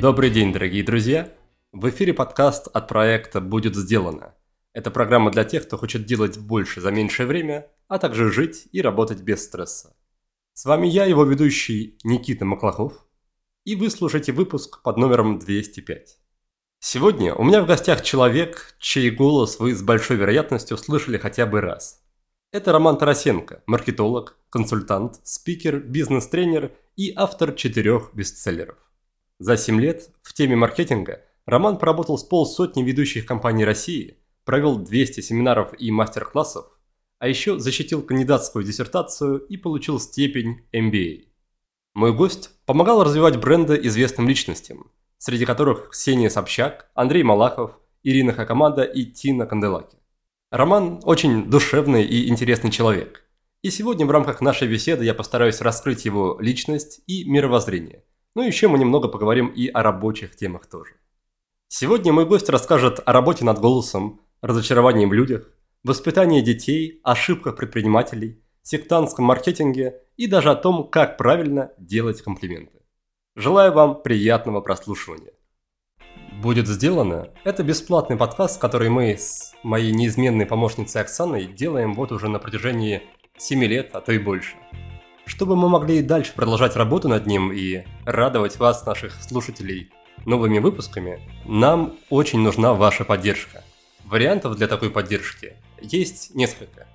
Добрый день, дорогие друзья! В эфире подкаст от проекта «Будет сделано». Это программа для тех, кто хочет делать больше за меньшее время, а также жить и работать без стресса. С вами я, его ведущий Никита Маклахов, и вы слушаете выпуск под номером 205. Сегодня у меня в гостях человек, чей голос вы с большой вероятностью слышали хотя бы раз. Это Роман Тарасенко, маркетолог, консультант, спикер, бизнес-тренер и автор четырех бестселлеров. За 7 лет в теме маркетинга Роман поработал с полсотни ведущих компаний России, провел 200 семинаров и мастер-классов, а еще защитил кандидатскую диссертацию и получил степень MBA. Мой гость помогал развивать бренды известным личностям, среди которых Ксения Собчак, Андрей Малахов, Ирина Хакамада и Тина Канделаки. Роман очень душевный и интересный человек. И сегодня в рамках нашей беседы я постараюсь раскрыть его личность и мировоззрение – ну и еще мы немного поговорим и о рабочих темах тоже. Сегодня мой гость расскажет о работе над голосом, разочаровании в людях, воспитании детей, ошибках предпринимателей, сектантском маркетинге и даже о том, как правильно делать комплименты. Желаю вам приятного прослушивания. Будет сделано. Это бесплатный подкаст, который мы с моей неизменной помощницей Оксаной делаем вот уже на протяжении 7 лет, а то и больше. Чтобы мы могли и дальше продолжать работу над ним и радовать вас, наших слушателей, новыми выпусками, нам очень нужна ваша поддержка. Вариантов для такой поддержки есть несколько.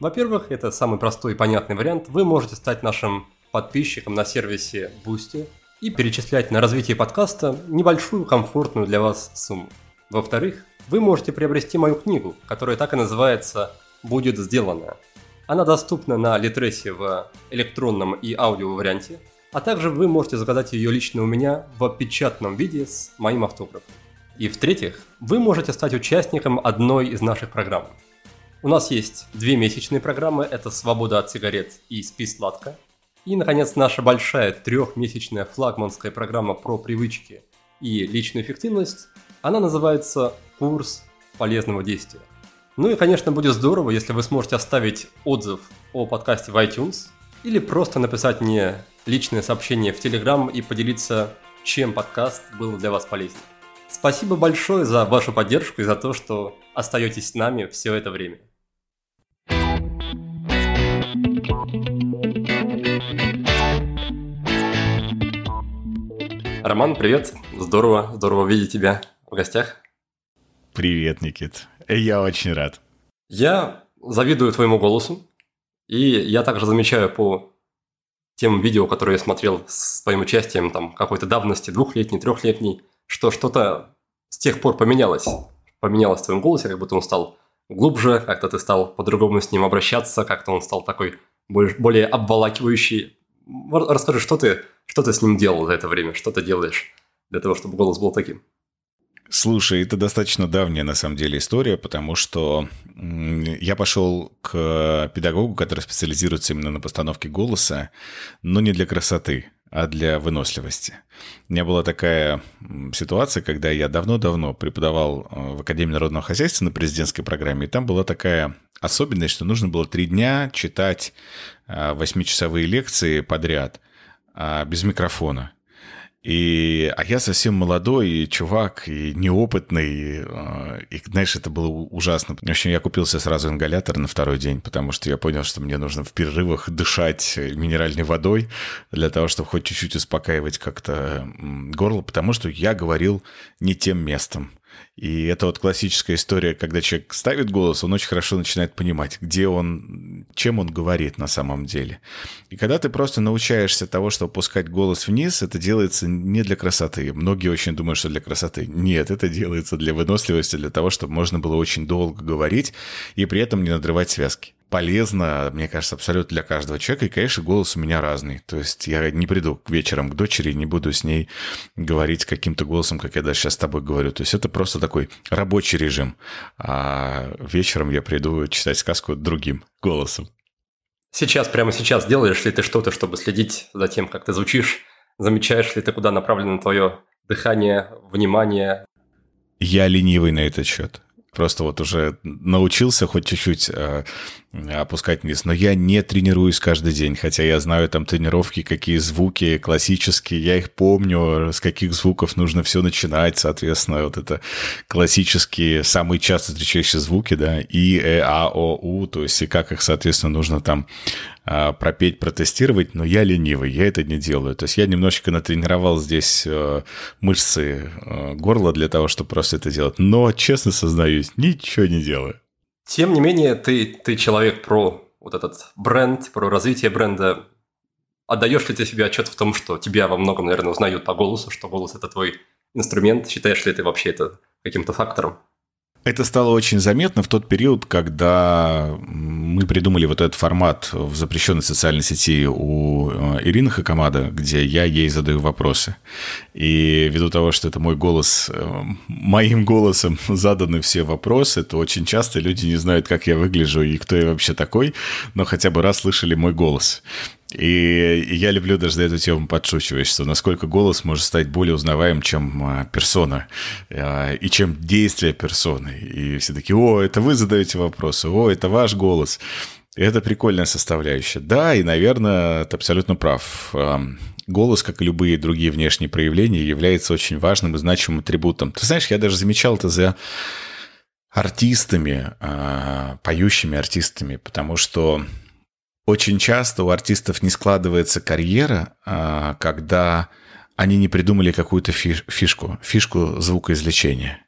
Во-первых, это самый простой и понятный вариант. Вы можете стать нашим подписчиком на сервисе Boosty и перечислять на развитие подкаста небольшую комфортную для вас сумму. Во-вторых, вы можете приобрести мою книгу, которая так и называется «Будет сделано. Она доступна на Литресе в электронном и аудио варианте, а также вы можете заказать ее лично у меня в печатном виде с моим автографом. И в-третьих, вы можете стать участником одной из наших программ. У нас есть две месячные программы, это «Свобода от сигарет» и «Спи сладко». И, наконец, наша большая трехмесячная флагманская программа про привычки и личную эффективность, она называется «Курс полезного действия». Ну и, конечно, будет здорово, если вы сможете оставить отзыв о подкасте в iTunes или просто написать мне личное сообщение в Telegram и поделиться, чем подкаст был для вас полезен. Спасибо большое за вашу поддержку и за то, что остаетесь с нами все это время. Роман, привет. Здорово, здорово видеть тебя в гостях. Привет, Никит. Я очень рад. Я завидую твоему голосу, и я также замечаю по тем видео, которые я смотрел с твоим участием, там, какой-то давности, двухлетней, трехлетней, что что-то с тех пор поменялось. Поменялось в твоем голосе, как будто он стал глубже, как-то ты стал по-другому с ним обращаться, как-то он стал такой более обволакивающий. Расскажи, что ты, что ты с ним делал за это время, что ты делаешь для того, чтобы голос был таким? Слушай, это достаточно давняя на самом деле история, потому что я пошел к педагогу, который специализируется именно на постановке голоса, но не для красоты, а для выносливости. У меня была такая ситуация, когда я давно-давно преподавал э, в Академии народного хозяйства на президентской программе, и там была такая особенность, что нужно было три дня читать э, восьмичасовые лекции подряд а, без микрофона. И, а я совсем молодой и чувак, и неопытный, и, а, и, знаешь, это было ужасно. В общем, я купился сразу ингалятор на второй день, потому что я понял, что мне нужно в перерывах дышать минеральной водой для того, чтобы хоть чуть-чуть успокаивать как-то горло, потому что я говорил не тем местом. И это вот классическая история, когда человек ставит голос, он очень хорошо начинает понимать, где он, чем он говорит на самом деле. И когда ты просто научаешься того, что опускать голос вниз, это делается не для красоты. Многие очень думают, что для красоты. Нет, это делается для выносливости, для того, чтобы можно было очень долго говорить и при этом не надрывать связки полезно, мне кажется, абсолютно для каждого человека. И, конечно, голос у меня разный. То есть я не приду к вечерам к дочери, не буду с ней говорить каким-то голосом, как я даже сейчас с тобой говорю. То есть это просто такой рабочий режим. А вечером я приду читать сказку другим голосом. Сейчас, прямо сейчас делаешь ли ты что-то, чтобы следить за тем, как ты звучишь? Замечаешь ли ты, куда направлено твое дыхание, внимание? Я ленивый на этот счет. Просто вот уже научился хоть чуть-чуть э, опускать вниз. Но я не тренируюсь каждый день, хотя я знаю там тренировки, какие звуки классические, я их помню, с каких звуков нужно все начинать, соответственно, вот это классические, самые часто встречающиеся звуки, да, И, Э, А, О, У, то есть и как их, соответственно, нужно там э, пропеть, протестировать, но я ленивый, я это не делаю. То есть я немножечко натренировал здесь э, мышцы э, горла для того, чтобы просто это делать, но, честно сознаюсь, ничего не делаю. Тем не менее, ты, ты человек про вот этот бренд, про развитие бренда. Отдаешь ли ты себе отчет в том, что тебя во многом, наверное, узнают по голосу, что голос – это твой инструмент? Считаешь ли ты вообще это каким-то фактором? Это стало очень заметно в тот период, когда мы придумали вот этот формат в запрещенной социальной сети у э, Ирины Хакамада, где я ей задаю вопросы. И ввиду того, что это мой голос, э, моим голосом заданы все вопросы, то очень часто люди не знают, как я выгляжу и кто я вообще такой, но хотя бы раз слышали мой голос. И я люблю даже эту тему подшучивать, что насколько голос может стать более узнаваем, чем а, персона, а, и чем действие персоны. И все такие, о, это вы задаете вопросы, о, это ваш голос. И это прикольная составляющая. Да, и, наверное, ты абсолютно прав. Голос, как и любые другие внешние проявления, является очень важным и значимым атрибутом. Ты знаешь, я даже замечал это за артистами, а, поющими артистами, потому что очень часто у артистов не складывается карьера, а, когда они не придумали какую-то фишку, фишку звукоизвлечения.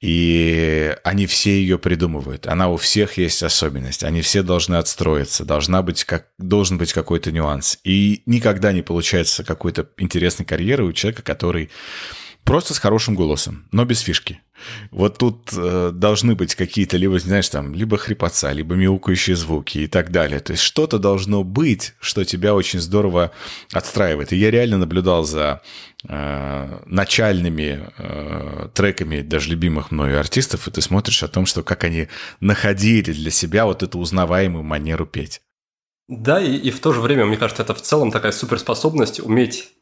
И они все ее придумывают. Она у всех есть особенность. Они все должны отстроиться. Должна быть как, должен быть какой-то нюанс. И никогда не получается какой-то интересной карьеры у человека, который просто с хорошим голосом, но без фишки. Вот тут э, должны быть какие-то либо, знаешь, там, либо хрипотца, либо мяукающие звуки и так далее. То есть что-то должно быть, что тебя очень здорово отстраивает. И я реально наблюдал за э, начальными э, треками даже любимых мною артистов, и ты смотришь о том, что как они находили для себя вот эту узнаваемую манеру петь. Да, и, и в то же время, мне кажется, это в целом такая суперспособность уметь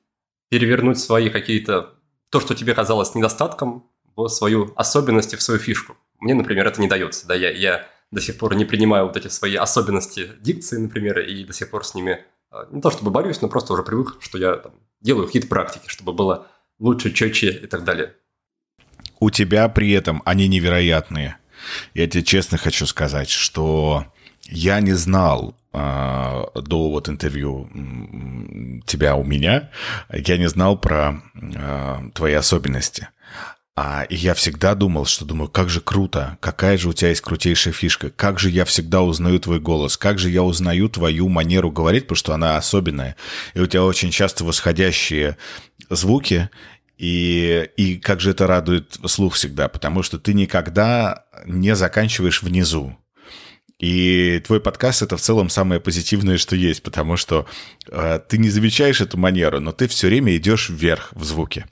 перевернуть свои какие-то то, что тебе казалось недостатком, в свою особенность и в свою фишку. Мне, например, это не дается. Да, я, я до сих пор не принимаю вот эти свои особенности дикции, например, и до сих пор с ними а, не то чтобы борюсь, но просто уже привык, что я там, делаю какие-то практики, чтобы было лучше, четче и так далее. У тебя при этом они невероятные. Я тебе честно хочу сказать, что я не знал э, до вот интервью тебя у меня, я не знал про э, твои особенности. А и я всегда думал, что думаю, как же круто, какая же у тебя есть крутейшая фишка, как же я всегда узнаю твой голос, как же я узнаю твою манеру говорить, потому что она особенная. И у тебя очень часто восходящие звуки, и, и как же это радует слух всегда, потому что ты никогда не заканчиваешь внизу. И твой подкаст это в целом самое позитивное, что есть, потому что э, ты не замечаешь эту манеру, но ты все время идешь вверх в звуке.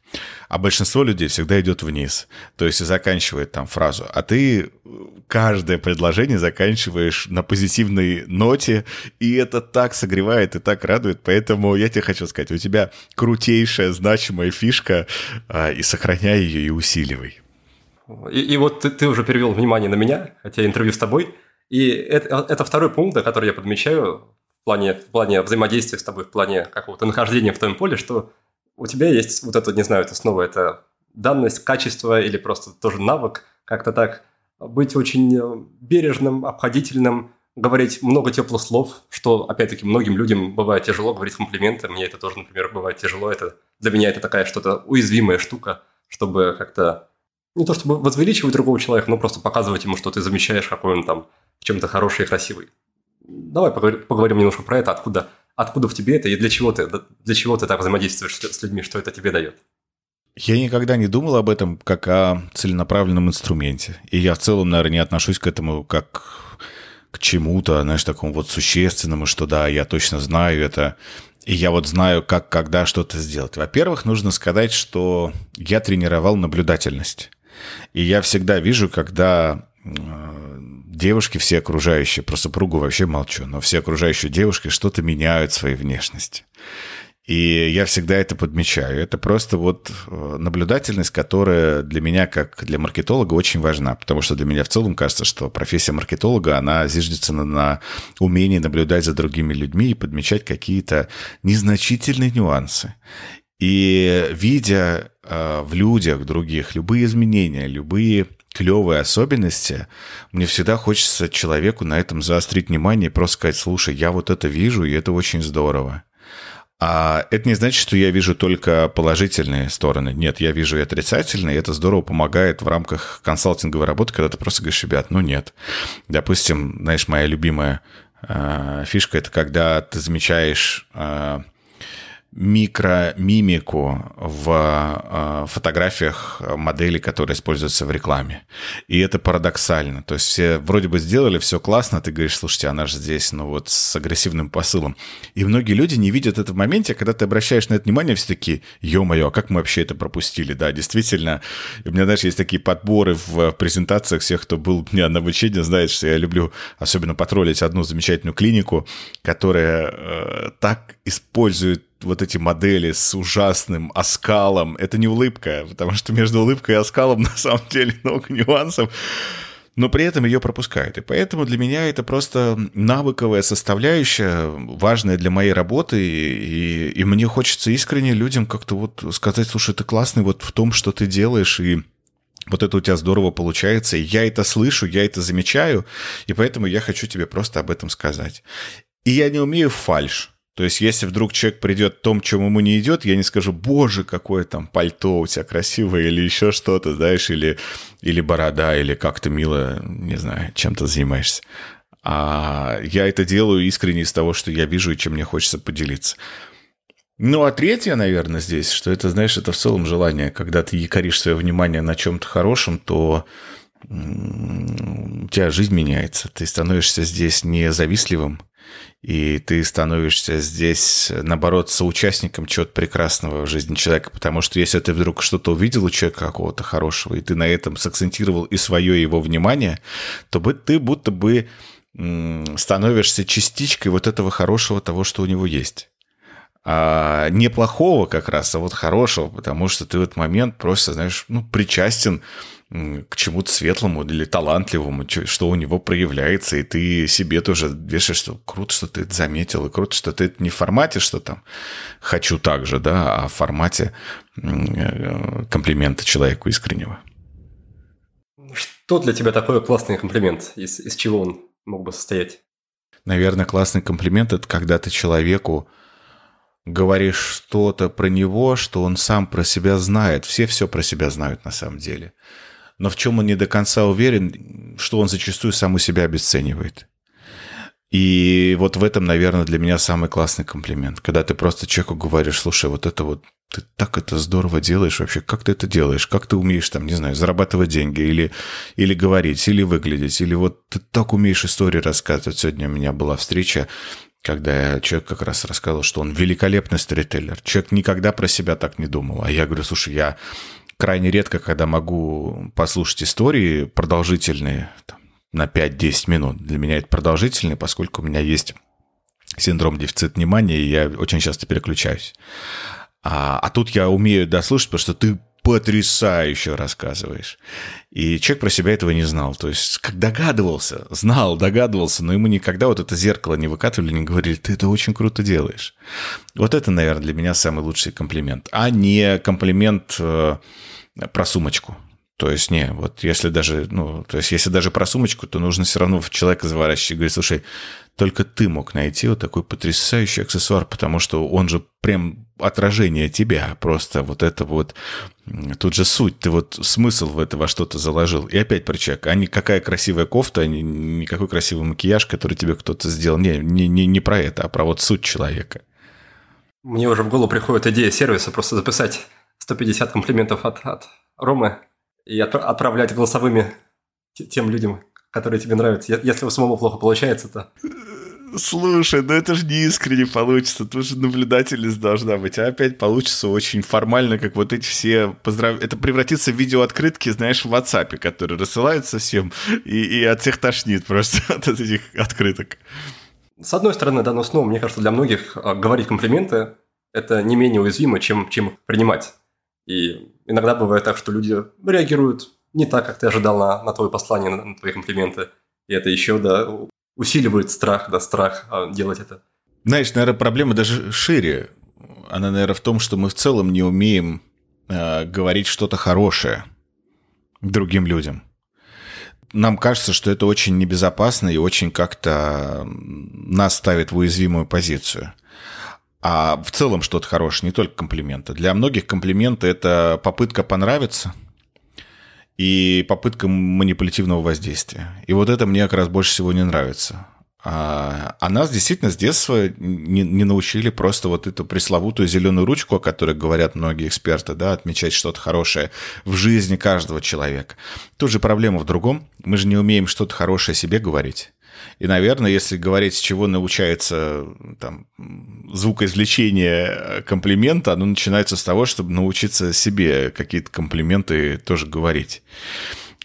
А большинство людей всегда идет вниз. То есть и заканчивает там фразу. А ты каждое предложение заканчиваешь на позитивной ноте, и это так согревает и так радует. Поэтому я тебе хочу сказать, у тебя крутейшая, значимая фишка, э, и сохраняй ее и усиливай. И, и вот ты, ты уже перевел внимание на меня, хотя интервью с тобой – и это, это второй пункт, который я подмечаю в плане, в плане взаимодействия с тобой, в плане какого-то нахождения в твоем поле, что у тебя есть вот это, не знаю, это снова это данность, качество или просто тоже навык, как-то так быть очень э, бережным, обходительным, говорить много теплых слов, что, опять-таки, многим людям бывает тяжело говорить комплименты. Мне это тоже, например, бывает тяжело. Это, для меня это такая что-то уязвимая штука, чтобы как-то не то чтобы возвеличивать другого человека, но просто показывать ему, что ты замечаешь, какой он там чем-то хороший и красивый. Давай поговорим, немножко про это, откуда, откуда в тебе это и для чего ты, для чего ты так взаимодействуешь с людьми, что это тебе дает. Я никогда не думал об этом как о целенаправленном инструменте. И я в целом, наверное, не отношусь к этому как к чему-то, знаешь, такому вот существенному, что да, я точно знаю это, и я вот знаю, как, когда что-то сделать. Во-первых, нужно сказать, что я тренировал наблюдательность. И я всегда вижу, когда девушки все окружающие, про супругу вообще молчу, но все окружающие девушки что-то меняют в своей внешности. И я всегда это подмечаю. Это просто вот э, наблюдательность, которая для меня, как для маркетолога, очень важна. Потому что для меня в целом кажется, что профессия маркетолога, она зиждется на, на умении наблюдать за другими людьми и подмечать какие-то незначительные нюансы. И видя э, в людях других любые изменения, любые клевые особенности, мне всегда хочется человеку на этом заострить внимание и просто сказать, слушай, я вот это вижу, и это очень здорово. А это не значит, что я вижу только положительные стороны. Нет, я вижу и отрицательные, и это здорово помогает в рамках консалтинговой работы, когда ты просто говоришь, ребят, ну нет. Допустим, знаешь, моя любимая э, фишка – это когда ты замечаешь э, микромимику в э, фотографиях моделей, которые используются в рекламе. И это парадоксально. То есть все вроде бы сделали, все классно, ты говоришь, слушайте, она же здесь, ну вот с агрессивным посылом. И многие люди не видят это в моменте, когда ты обращаешь на это внимание, все такие, ё-моё, а как мы вообще это пропустили? Да, действительно, у меня, знаешь, есть такие подборы в презентациях всех, кто был у меня на обучении, знает, что я люблю особенно потроллить одну замечательную клинику, которая э, так использует вот эти модели с ужасным оскалом. Это не улыбка, потому что между улыбкой и оскалом на самом деле много нюансов. Но при этом ее пропускают. И поэтому для меня это просто навыковая составляющая, важная для моей работы. И, и, мне хочется искренне людям как-то вот сказать, слушай, ты классный вот в том, что ты делаешь, и вот это у тебя здорово получается, и я это слышу, я это замечаю, и поэтому я хочу тебе просто об этом сказать. И я не умею фальш. То есть, если вдруг человек придет том, чем ему не идет, я не скажу, боже, какое там пальто у тебя красивое, или еще что-то, знаешь, или, или борода, или как-то мило, не знаю, чем то занимаешься. А я это делаю искренне из того, что я вижу и чем мне хочется поделиться. Ну, а третье, наверное, здесь, что это, знаешь, это в целом желание, когда ты якоришь свое внимание на чем-то хорошем, то у тебя жизнь меняется. Ты становишься здесь не завистливым, и ты становишься здесь, наоборот, соучастником чего-то прекрасного в жизни человека, потому что если ты вдруг что-то увидел у человека какого-то хорошего, и ты на этом сакцентировал и свое его внимание, то ты будто бы становишься частичкой вот этого хорошего, того, что у него есть. А не как раз, а вот хорошего, потому что ты в этот момент просто, знаешь, ну, причастен к чему-то светлому или талантливому, что у него проявляется, и ты себе тоже вешаешь, что круто, что ты это заметил, и круто, что ты это не в формате, что там хочу так же, да, а в формате э, комплимента человеку искреннего. Что для тебя такой классный комплимент? Из, из чего он мог бы состоять? Наверное, классный комплимент – это когда ты человеку говоришь что-то про него, что он сам про себя знает. Все все про себя знают на самом деле но в чем он не до конца уверен, что он зачастую сам у себя обесценивает. И вот в этом, наверное, для меня самый классный комплимент. Когда ты просто человеку говоришь, слушай, вот это вот, ты так это здорово делаешь вообще, как ты это делаешь, как ты умеешь там, не знаю, зарабатывать деньги или, или говорить, или выглядеть, или вот ты так умеешь истории рассказывать. Сегодня у меня была встреча, когда человек как раз рассказывал, что он великолепный сторителлер. Человек никогда про себя так не думал. А я говорю, слушай, я крайне редко, когда могу послушать истории продолжительные, там, на 5-10 минут. Для меня это продолжительные, поскольку у меня есть синдром дефицита внимания, и я очень часто переключаюсь. А, а тут я умею дослушать, потому что ты потрясающе рассказываешь. И человек про себя этого не знал. То есть, как догадывался, знал, догадывался, но ему никогда вот это зеркало не выкатывали, не говорили, ты это очень круто делаешь. Вот это, наверное, для меня самый лучший комплимент. А не комплимент э, про сумочку. То есть, не, вот если даже, ну, то есть, если даже про сумочку, то нужно все равно в человека заворачивать и говорить, слушай, только ты мог найти вот такой потрясающий аксессуар, потому что он же прям отражение тебя, просто вот это вот, тут же суть, ты вот смысл в это во что-то заложил. И опять про человека, а не какая красивая кофта, а не, не какой красивый макияж, который тебе кто-то сделал. Не, не, не, не про это, а про вот суть человека. Мне уже в голову приходит идея сервиса просто записать 150 комплиментов от, от Ромы и отправлять голосовыми тем людям, которые тебе нравятся. Если у самому плохо получается, то... Слушай, ну это же не искренне получится, тут же наблюдательность должна быть, а опять получится очень формально, как вот эти все поздрав... Это превратится в видеооткрытки, знаешь, в WhatsApp, которые рассылаются всем, и, и от всех тошнит просто от этих открыток. С одной стороны, да, но снова, мне кажется, для многих а, говорить комплименты это не менее уязвимо, чем, чем принимать. И иногда бывает так, что люди реагируют не так, как ты ожидал на, на твое послание, на, на твои комплименты. И это еще, да, усиливает страх, да, страх а, делать это. Знаешь, наверное, проблема даже шире. Она, наверное, в том, что мы в целом не умеем э, говорить что-то хорошее другим людям. Нам кажется, что это очень небезопасно и очень как-то нас ставит в уязвимую позицию. А в целом что-то хорошее, не только комплименты. Для многих комплименты – это попытка понравиться и попытка манипулятивного воздействия. И вот это мне как раз больше всего не нравится. А, а нас действительно с детства не, не научили просто вот эту пресловутую зеленую ручку, о которой говорят многие эксперты, да, отмечать что-то хорошее в жизни каждого человека. Тут же проблема в другом. Мы же не умеем что-то хорошее себе говорить. И, наверное, если говорить, с чего научается там, звукоизвлечение комплимента, оно начинается с того, чтобы научиться себе какие-то комплименты тоже говорить.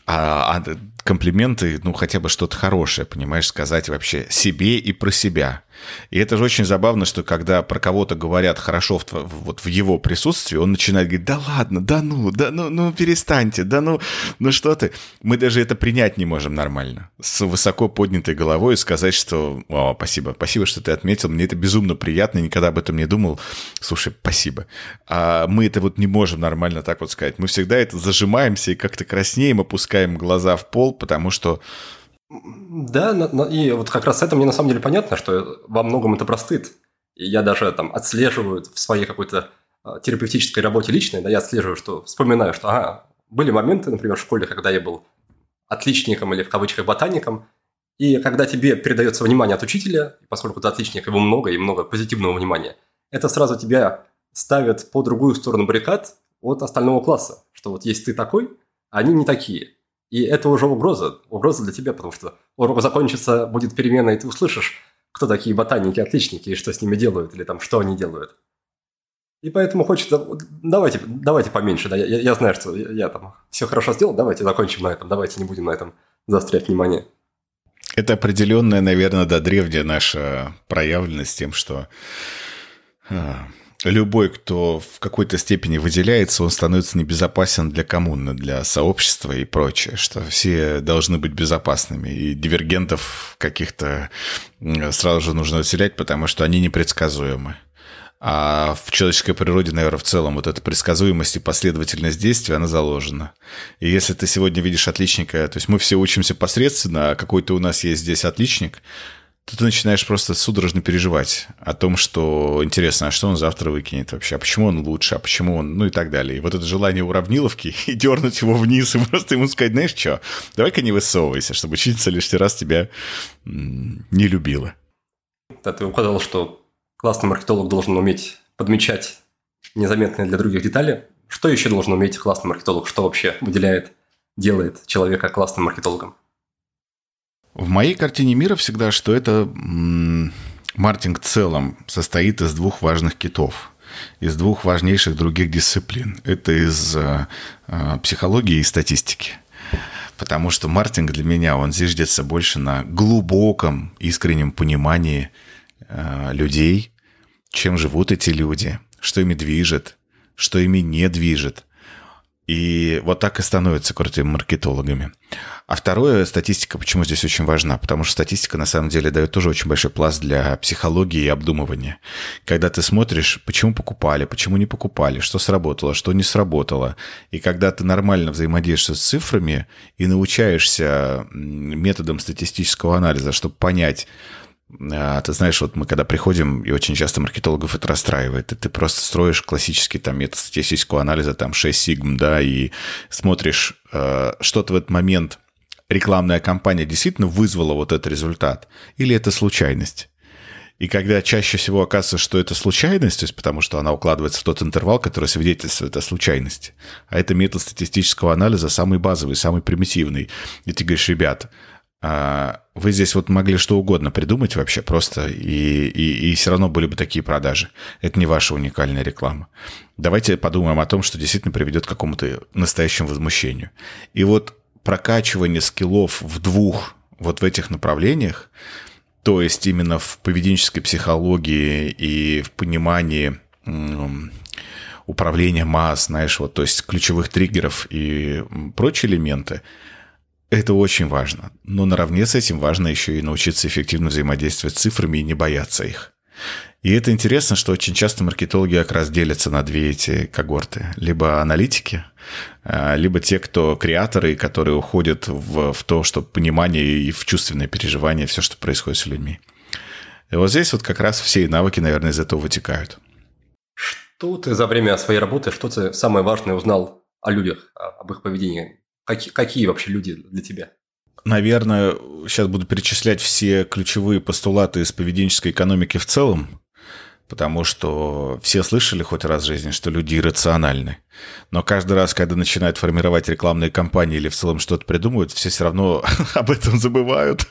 А, а комплименты, ну, хотя бы что-то хорошее, понимаешь, сказать вообще себе и про себя. И это же очень забавно, что когда про кого-то говорят хорошо в, вот в его присутствии, он начинает говорить, да ладно, да ну, да ну, ну перестаньте, да ну, ну что ты. Мы даже это принять не можем нормально. С высоко поднятой головой сказать, что, о, спасибо, спасибо, что ты отметил, мне это безумно приятно, никогда об этом не думал. Слушай, спасибо. А мы это вот не можем нормально так вот сказать. Мы всегда это зажимаемся и как-то краснеем, опускаем глаза в пол, потому что да, и вот как раз это мне на самом деле понятно, что во многом это простыд. И я даже там отслеживаю в своей какой-то а, терапевтической работе личной, да, я отслеживаю, что вспоминаю, что ага, были моменты, например, в школе, когда я был отличником или в кавычках ботаником, и когда тебе передается внимание от учителя, поскольку ты отличник, его много и много позитивного внимания, это сразу тебя ставит по другую сторону баррикад от остального класса, что вот есть ты такой, а они не такие. И это уже угроза, угроза для тебя, потому что урок закончится, будет перемена, и ты услышишь, кто такие ботаники, отличники, и что с ними делают, или там, что они делают. И поэтому хочется, давайте, давайте поменьше, да, я, я знаю, что я, я там все хорошо сделал, давайте закончим на этом, давайте не будем на этом заострять внимание. Это определенная, наверное, да, древняя наша проявленность тем, что а, любой, кто в какой-то степени выделяется, он становится небезопасен для коммуны, для сообщества и прочее, что все должны быть безопасными. И дивергентов каких-то сразу же нужно отселять, потому что они непредсказуемы. А в человеческой природе, наверное, в целом вот эта предсказуемость и последовательность действий, она заложена. И если ты сегодня видишь отличника, то есть мы все учимся посредственно, а какой-то у нас есть здесь отличник, ты начинаешь просто судорожно переживать о том, что интересно, а что он завтра выкинет вообще, а почему он лучше, а почему он, ну и так далее. И вот это желание уравниловки и дернуть его вниз и просто ему сказать, знаешь что, давай-ка не высовывайся, чтобы учительница лишний раз тебя не любила. Да, ты указал, что классный маркетолог должен уметь подмечать незаметные для других детали. Что еще должен уметь классный маркетолог? Что вообще выделяет, делает человека классным маркетологом? В моей картине мира всегда, что это маркетинг в целом состоит из двух важных китов из двух важнейших других дисциплин. Это из э, э, психологии и статистики. Потому что маркетинг для меня, он зиждется больше на глубоком, искреннем понимании э, людей, чем живут эти люди, что ими движет, что ими не движет. И вот так и становятся крутыми маркетологами. А второе, статистика, почему здесь очень важна? Потому что статистика на самом деле дает тоже очень большой пласт для психологии и обдумывания. Когда ты смотришь, почему покупали, почему не покупали, что сработало, что не сработало. И когда ты нормально взаимодействуешь с цифрами и научаешься методом статистического анализа, чтобы понять, ты знаешь, вот мы когда приходим, и очень часто маркетологов это расстраивает, и ты просто строишь классический там метод статистического анализа, там 6 сигм, да, и смотришь, э, что-то в этот момент рекламная кампания действительно вызвала вот этот результат, или это случайность. И когда чаще всего оказывается, что это случайность, то есть потому что она укладывается в тот интервал, который свидетельствует о случайности, а это метод статистического анализа самый базовый, самый примитивный. И ты говоришь, ребят, а, вы здесь вот могли что угодно придумать вообще просто, и, и, и все равно были бы такие продажи. Это не ваша уникальная реклама. Давайте подумаем о том, что действительно приведет к какому-то настоящему возмущению. И вот прокачивание скиллов в двух вот в этих направлениях, то есть именно в поведенческой психологии и в понимании управления масс, знаешь, вот, то есть ключевых триггеров и прочие элементы, это очень важно. Но наравне с этим важно еще и научиться эффективно взаимодействовать с цифрами и не бояться их. И это интересно, что очень часто маркетологи как раз делятся на две эти когорты. Либо аналитики, а, либо те, кто креаторы, которые уходят в, в то, что понимание и в чувственное переживание, все, что происходит с людьми. И вот здесь вот как раз все навыки, наверное, из этого вытекают. Что ты за время своей работы, что ты самое важное узнал о людях, об их поведении? Какие, какие вообще люди для тебя? Наверное, сейчас буду перечислять все ключевые постулаты из поведенческой экономики в целом, потому что все слышали хоть раз в жизни, что люди иррациональны. Но каждый раз, когда начинают формировать рекламные кампании или в целом что-то придумывают, все все равно об этом забывают.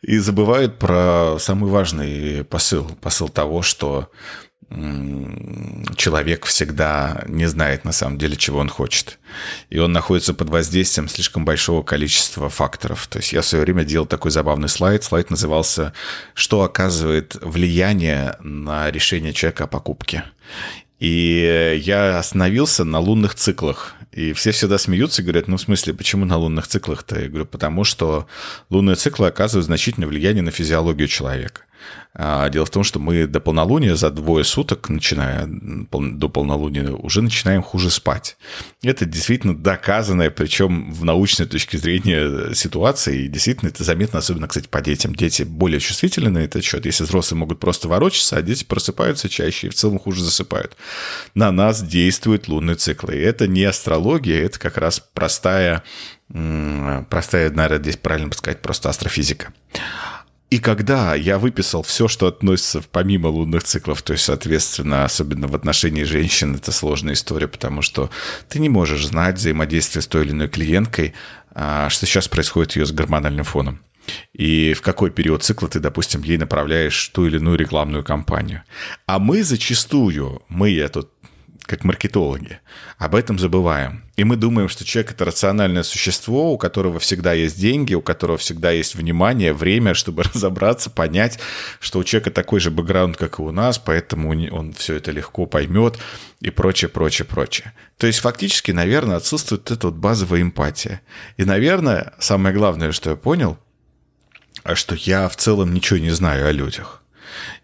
И забывают про самый важный посыл. Посыл того, что человек всегда не знает на самом деле, чего он хочет. И он находится под воздействием слишком большого количества факторов. То есть я в свое время делал такой забавный слайд. Слайд назывался «Что оказывает влияние на решение человека о покупке?». И я остановился на лунных циклах. И все всегда смеются и говорят, ну, в смысле, почему на лунных циклах-то? Я говорю, потому что лунные циклы оказывают значительное влияние на физиологию человека. А, дело в том, что мы до полнолуния, за двое суток, начиная до полнолуния, уже начинаем хуже спать. Это действительно доказанная, причем в научной точке зрения ситуация, и действительно это заметно, особенно, кстати, по детям. Дети более чувствительны на этот счет. Если взрослые могут просто ворочаться, а дети просыпаются чаще и в целом хуже засыпают. На нас действуют лунные циклы. И это не астрология, это как раз простая, простая, наверное, здесь правильно сказать, просто астрофизика. И когда я выписал все, что относится помимо лунных циклов, то есть, соответственно, особенно в отношении женщин, это сложная история, потому что ты не можешь знать взаимодействие с той или иной клиенткой, а, что сейчас происходит ее с гормональным фоном. И в какой период цикла ты, допустим, ей направляешь ту или иную рекламную кампанию. А мы зачастую, мы, я тут как маркетологи. Об этом забываем. И мы думаем, что человек – это рациональное существо, у которого всегда есть деньги, у которого всегда есть внимание, время, чтобы разобраться, понять, что у человека такой же бэкграунд, как и у нас, поэтому он все это легко поймет и прочее, прочее, прочее. То есть фактически, наверное, отсутствует эта вот базовая эмпатия. И, наверное, самое главное, что я понял, что я в целом ничего не знаю о людях.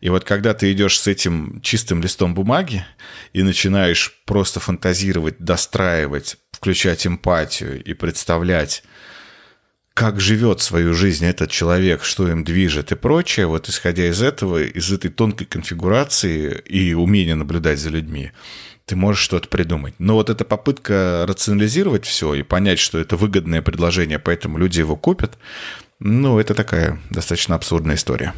И вот когда ты идешь с этим чистым листом бумаги и начинаешь просто фантазировать, достраивать, включать эмпатию и представлять, как живет свою жизнь этот человек, что им движет и прочее, вот исходя из этого, из этой тонкой конфигурации и умения наблюдать за людьми, ты можешь что-то придумать. Но вот эта попытка рационализировать все и понять, что это выгодное предложение, поэтому люди его купят, ну, это такая достаточно абсурдная история.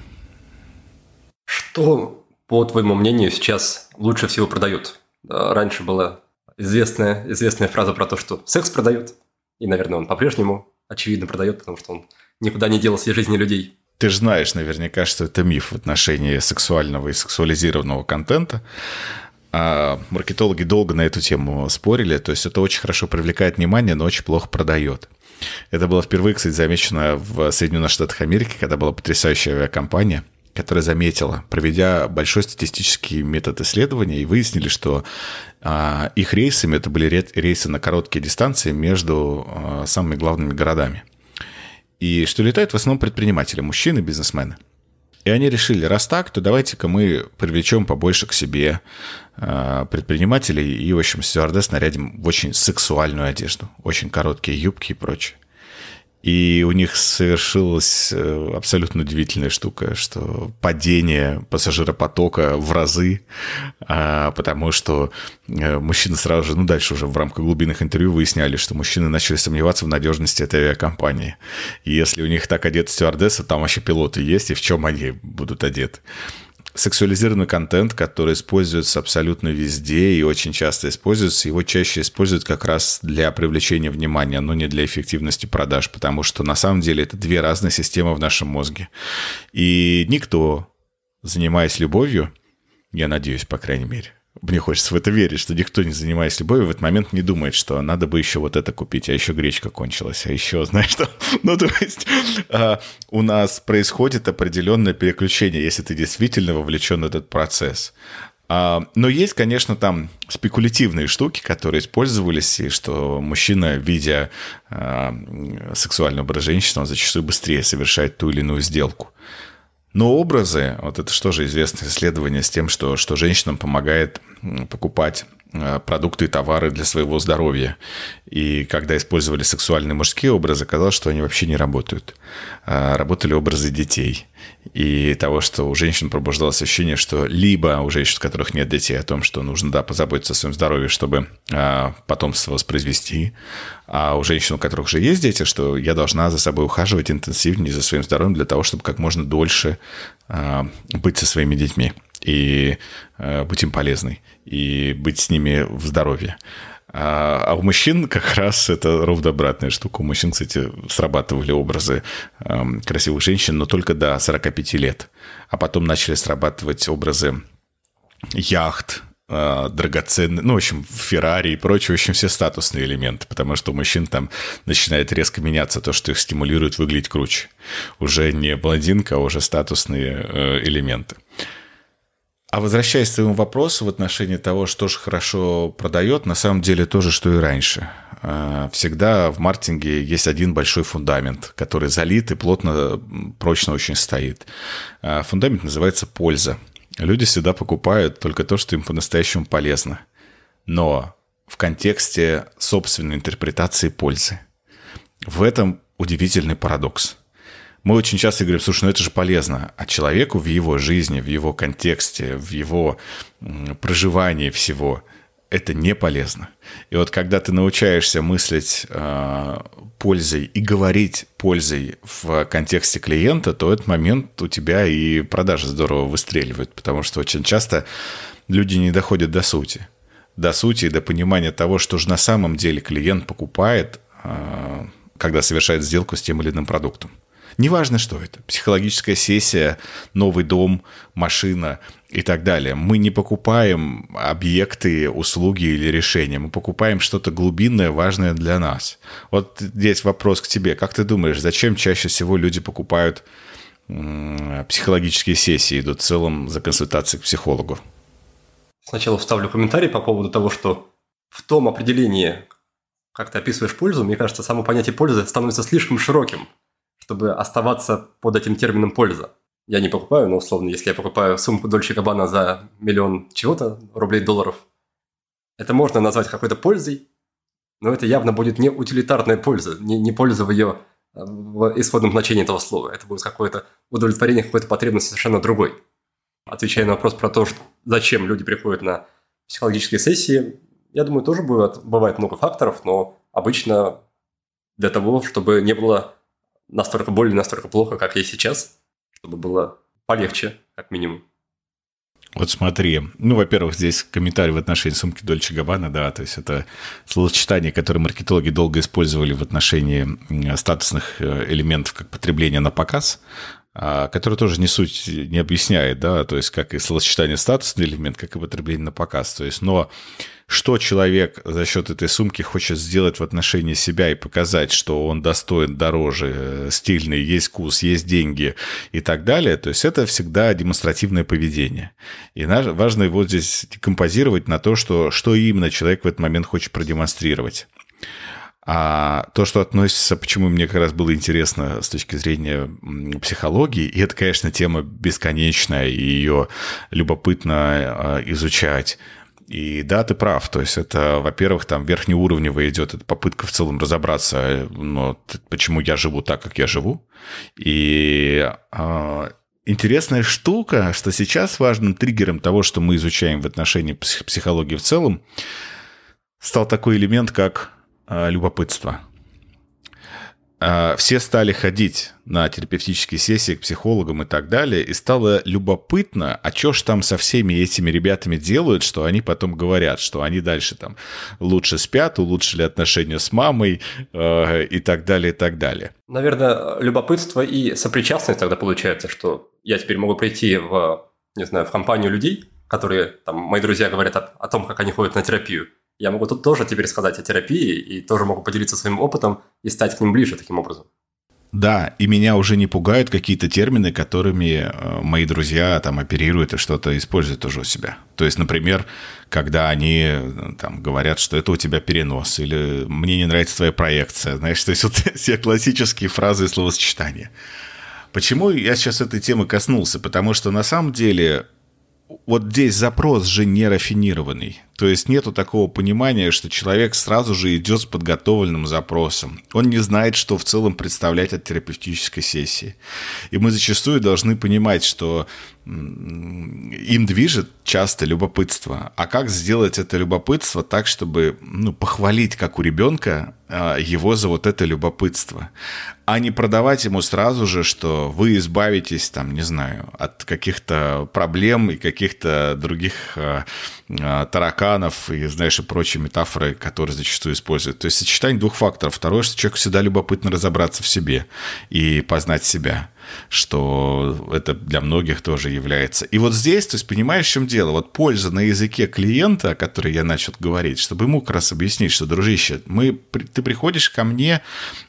Что, по твоему мнению, сейчас лучше всего продают? Раньше была известная, известная фраза про то, что секс продает. И, наверное, он по-прежнему, очевидно, продает, потому что он никуда не делал из жизни людей. Ты же знаешь наверняка, что это миф в отношении сексуального и сексуализированного контента. А маркетологи долго на эту тему спорили. То есть это очень хорошо привлекает внимание, но очень плохо продает. Это было впервые, кстати, замечено в Соединенных Штатах Америки, когда была потрясающая авиакомпания – которая заметила, проведя большой статистический метод исследования, и выяснили, что а, их рейсами, это были рейсы на короткие дистанции между а, самыми главными городами. И что летают в основном предприниматели, мужчины, бизнесмены. И они решили, раз так, то давайте-ка мы привлечем побольше к себе а, предпринимателей и, в общем, стюардесс нарядим в очень сексуальную одежду, очень короткие юбки и прочее. И у них совершилась э, абсолютно удивительная штука, что падение пассажиропотока в разы, а, потому что э, мужчины сразу же, ну дальше уже в рамках глубинных интервью выясняли, что мужчины начали сомневаться в надежности этой авиакомпании. И если у них так одет стюардесса, там вообще пилоты есть, и в чем они будут одеты сексуализированный контент, который используется абсолютно везде и очень часто используется, его чаще используют как раз для привлечения внимания, но не для эффективности продаж, потому что на самом деле это две разные системы в нашем мозге. И никто, занимаясь любовью, я надеюсь, по крайней мере, мне хочется в это верить, что никто, не занимаясь любовью, в этот момент не думает, что надо бы еще вот это купить, а еще гречка кончилась, а еще, знаешь что? Ну, то есть а, у нас происходит определенное переключение, если ты действительно вовлечен в этот процесс. А, но есть, конечно, там спекулятивные штуки, которые использовались, и что мужчина, видя а, сексуальный образ женщины, он зачастую быстрее совершает ту или иную сделку. Но образы, вот это что же известное исследование с тем, что, что женщинам помогает покупать продукты и товары для своего здоровья. И когда использовали сексуальные мужские образы, казалось, что они вообще не работают. А работали образы детей. И того, что у женщин пробуждалось ощущение, что либо у женщин, у которых нет детей, о том, что нужно, да, позаботиться о своем здоровье, чтобы а, потомство воспроизвести, а у женщин, у которых уже есть дети, что я должна за собой ухаживать интенсивнее за своим здоровьем для того, чтобы как можно дольше а, быть со своими детьми и э, быть им полезной, и быть с ними в здоровье. А, а у мужчин как раз это ровно обратная штука. У мужчин, кстати, срабатывали образы э, красивых женщин, но только до 45 лет. А потом начали срабатывать образы яхт, э, драгоценные, ну, в общем, Феррари и прочее, в общем, все статусные элементы, потому что у мужчин там начинает резко меняться то, что их стимулирует выглядеть круче. Уже не блондинка, а уже статусные э, элементы. А возвращаясь к своему вопросу в отношении того, что же хорошо продает, на самом деле то же, что и раньше. А, всегда в маркетинге есть один большой фундамент, который залит и плотно, прочно очень стоит. А, фундамент называется польза. Люди всегда покупают только то, что им по-настоящему полезно. Но в контексте собственной интерпретации пользы. В этом удивительный парадокс – мы очень часто говорим, слушай, ну это же полезно. А человеку в его жизни, в его контексте, в его проживании всего это не полезно. И вот когда ты научаешься мыслить э, пользой и говорить пользой в контексте клиента, то этот момент у тебя и продажи здорово выстреливают, потому что очень часто люди не доходят до сути. До сути и до понимания того, что же на самом деле клиент покупает, э, когда совершает сделку с тем или иным продуктом. Неважно, что это. Психологическая сессия, новый дом, машина и так далее. Мы не покупаем объекты, услуги или решения. Мы покупаем что-то глубинное, важное для нас. Вот здесь вопрос к тебе. Как ты думаешь, зачем чаще всего люди покупают психологические сессии, идут в целом за консультацией к психологу? Сначала вставлю комментарий по поводу того, что в том определении, как ты описываешь пользу, мне кажется, само понятие пользы становится слишком широким чтобы оставаться под этим термином польза. Я не покупаю, но условно, если я покупаю сумку Дольче Габбана за миллион чего-то, рублей, долларов, это можно назвать какой-то пользой, но это явно будет не утилитарная польза, не, не польза в ее в исходном значении этого слова. Это будет какое-то удовлетворение какой-то потребности совершенно другой. Отвечая на вопрос про то, зачем люди приходят на психологические сессии, я думаю, тоже бывает, бывает много факторов, но обычно для того, чтобы не было настолько больно, настолько плохо, как есть сейчас, чтобы было полегче, как минимум. Вот смотри, ну, во-первых, здесь комментарий в отношении сумки Дольче Габбана, да, то есть это словосочетание, которое маркетологи долго использовали в отношении статусных э, элементов как потребления на показ, который тоже не суть не объясняет, да, то есть как и словосочетание статусный элемент, как и потребление на показ, то есть, но что человек за счет этой сумки хочет сделать в отношении себя и показать, что он достоин дороже, э, стильный, есть вкус, есть деньги и так далее, то есть это всегда демонстративное поведение. И важно его здесь декомпозировать на то, что, что именно человек в этот момент хочет продемонстрировать. А то, что относится, почему мне как раз было интересно с точки зрения психологии, и это, конечно, тема бесконечная, и ее любопытно а, изучать. И да, ты прав. То есть это, во-первых, там верхнеуровневая идет эта попытка в целом разобраться, ну, почему я живу так, как я живу. И э, интересная штука, что сейчас важным триггером того, что мы изучаем в отношении психологии в целом, стал такой элемент, как любопытство. А, все стали ходить на терапевтические сессии к психологам и так далее, и стало любопытно, а что ж там со всеми этими ребятами делают, что они потом говорят, что они дальше там лучше спят, улучшили отношения с мамой э, и так далее, и так далее. Наверное, любопытство и сопричастность тогда получается, что я теперь могу прийти в, не знаю, в компанию людей, которые, там, мои друзья говорят о, о том, как они ходят на терапию, я могу тут тоже теперь сказать о терапии и тоже могу поделиться своим опытом и стать к ним ближе таким образом. Да, и меня уже не пугают какие-то термины, которыми э, мои друзья там оперируют и что-то используют тоже у себя. То есть, например, когда они э, там говорят, что это у тебя перенос, или мне не нравится твоя проекция, знаешь, то есть вот все классические фразы и словосочетания. Почему я сейчас этой темы коснулся? Потому что на самом деле вот здесь запрос же не рафинированный. То есть нету такого понимания, что человек сразу же идет с подготовленным запросом. Он не знает, что в целом представлять от терапевтической сессии. И мы зачастую должны понимать, что им движет часто любопытство. А как сделать это любопытство так, чтобы ну, похвалить, как у ребенка, а, его за вот это любопытство? А не продавать ему сразу же, что вы избавитесь, там, не знаю, от каких-то проблем и каких-то других а, а, тараканов и, знаешь, и прочие метафоры, которые зачастую используют. То есть сочетание двух факторов. Второе, что человеку всегда любопытно разобраться в себе и познать себя что это для многих тоже является. И вот здесь, то есть понимаешь, в чем дело? Вот польза на языке клиента, о которой я начал говорить, чтобы ему как раз объяснить, что, дружище, мы, ты приходишь ко мне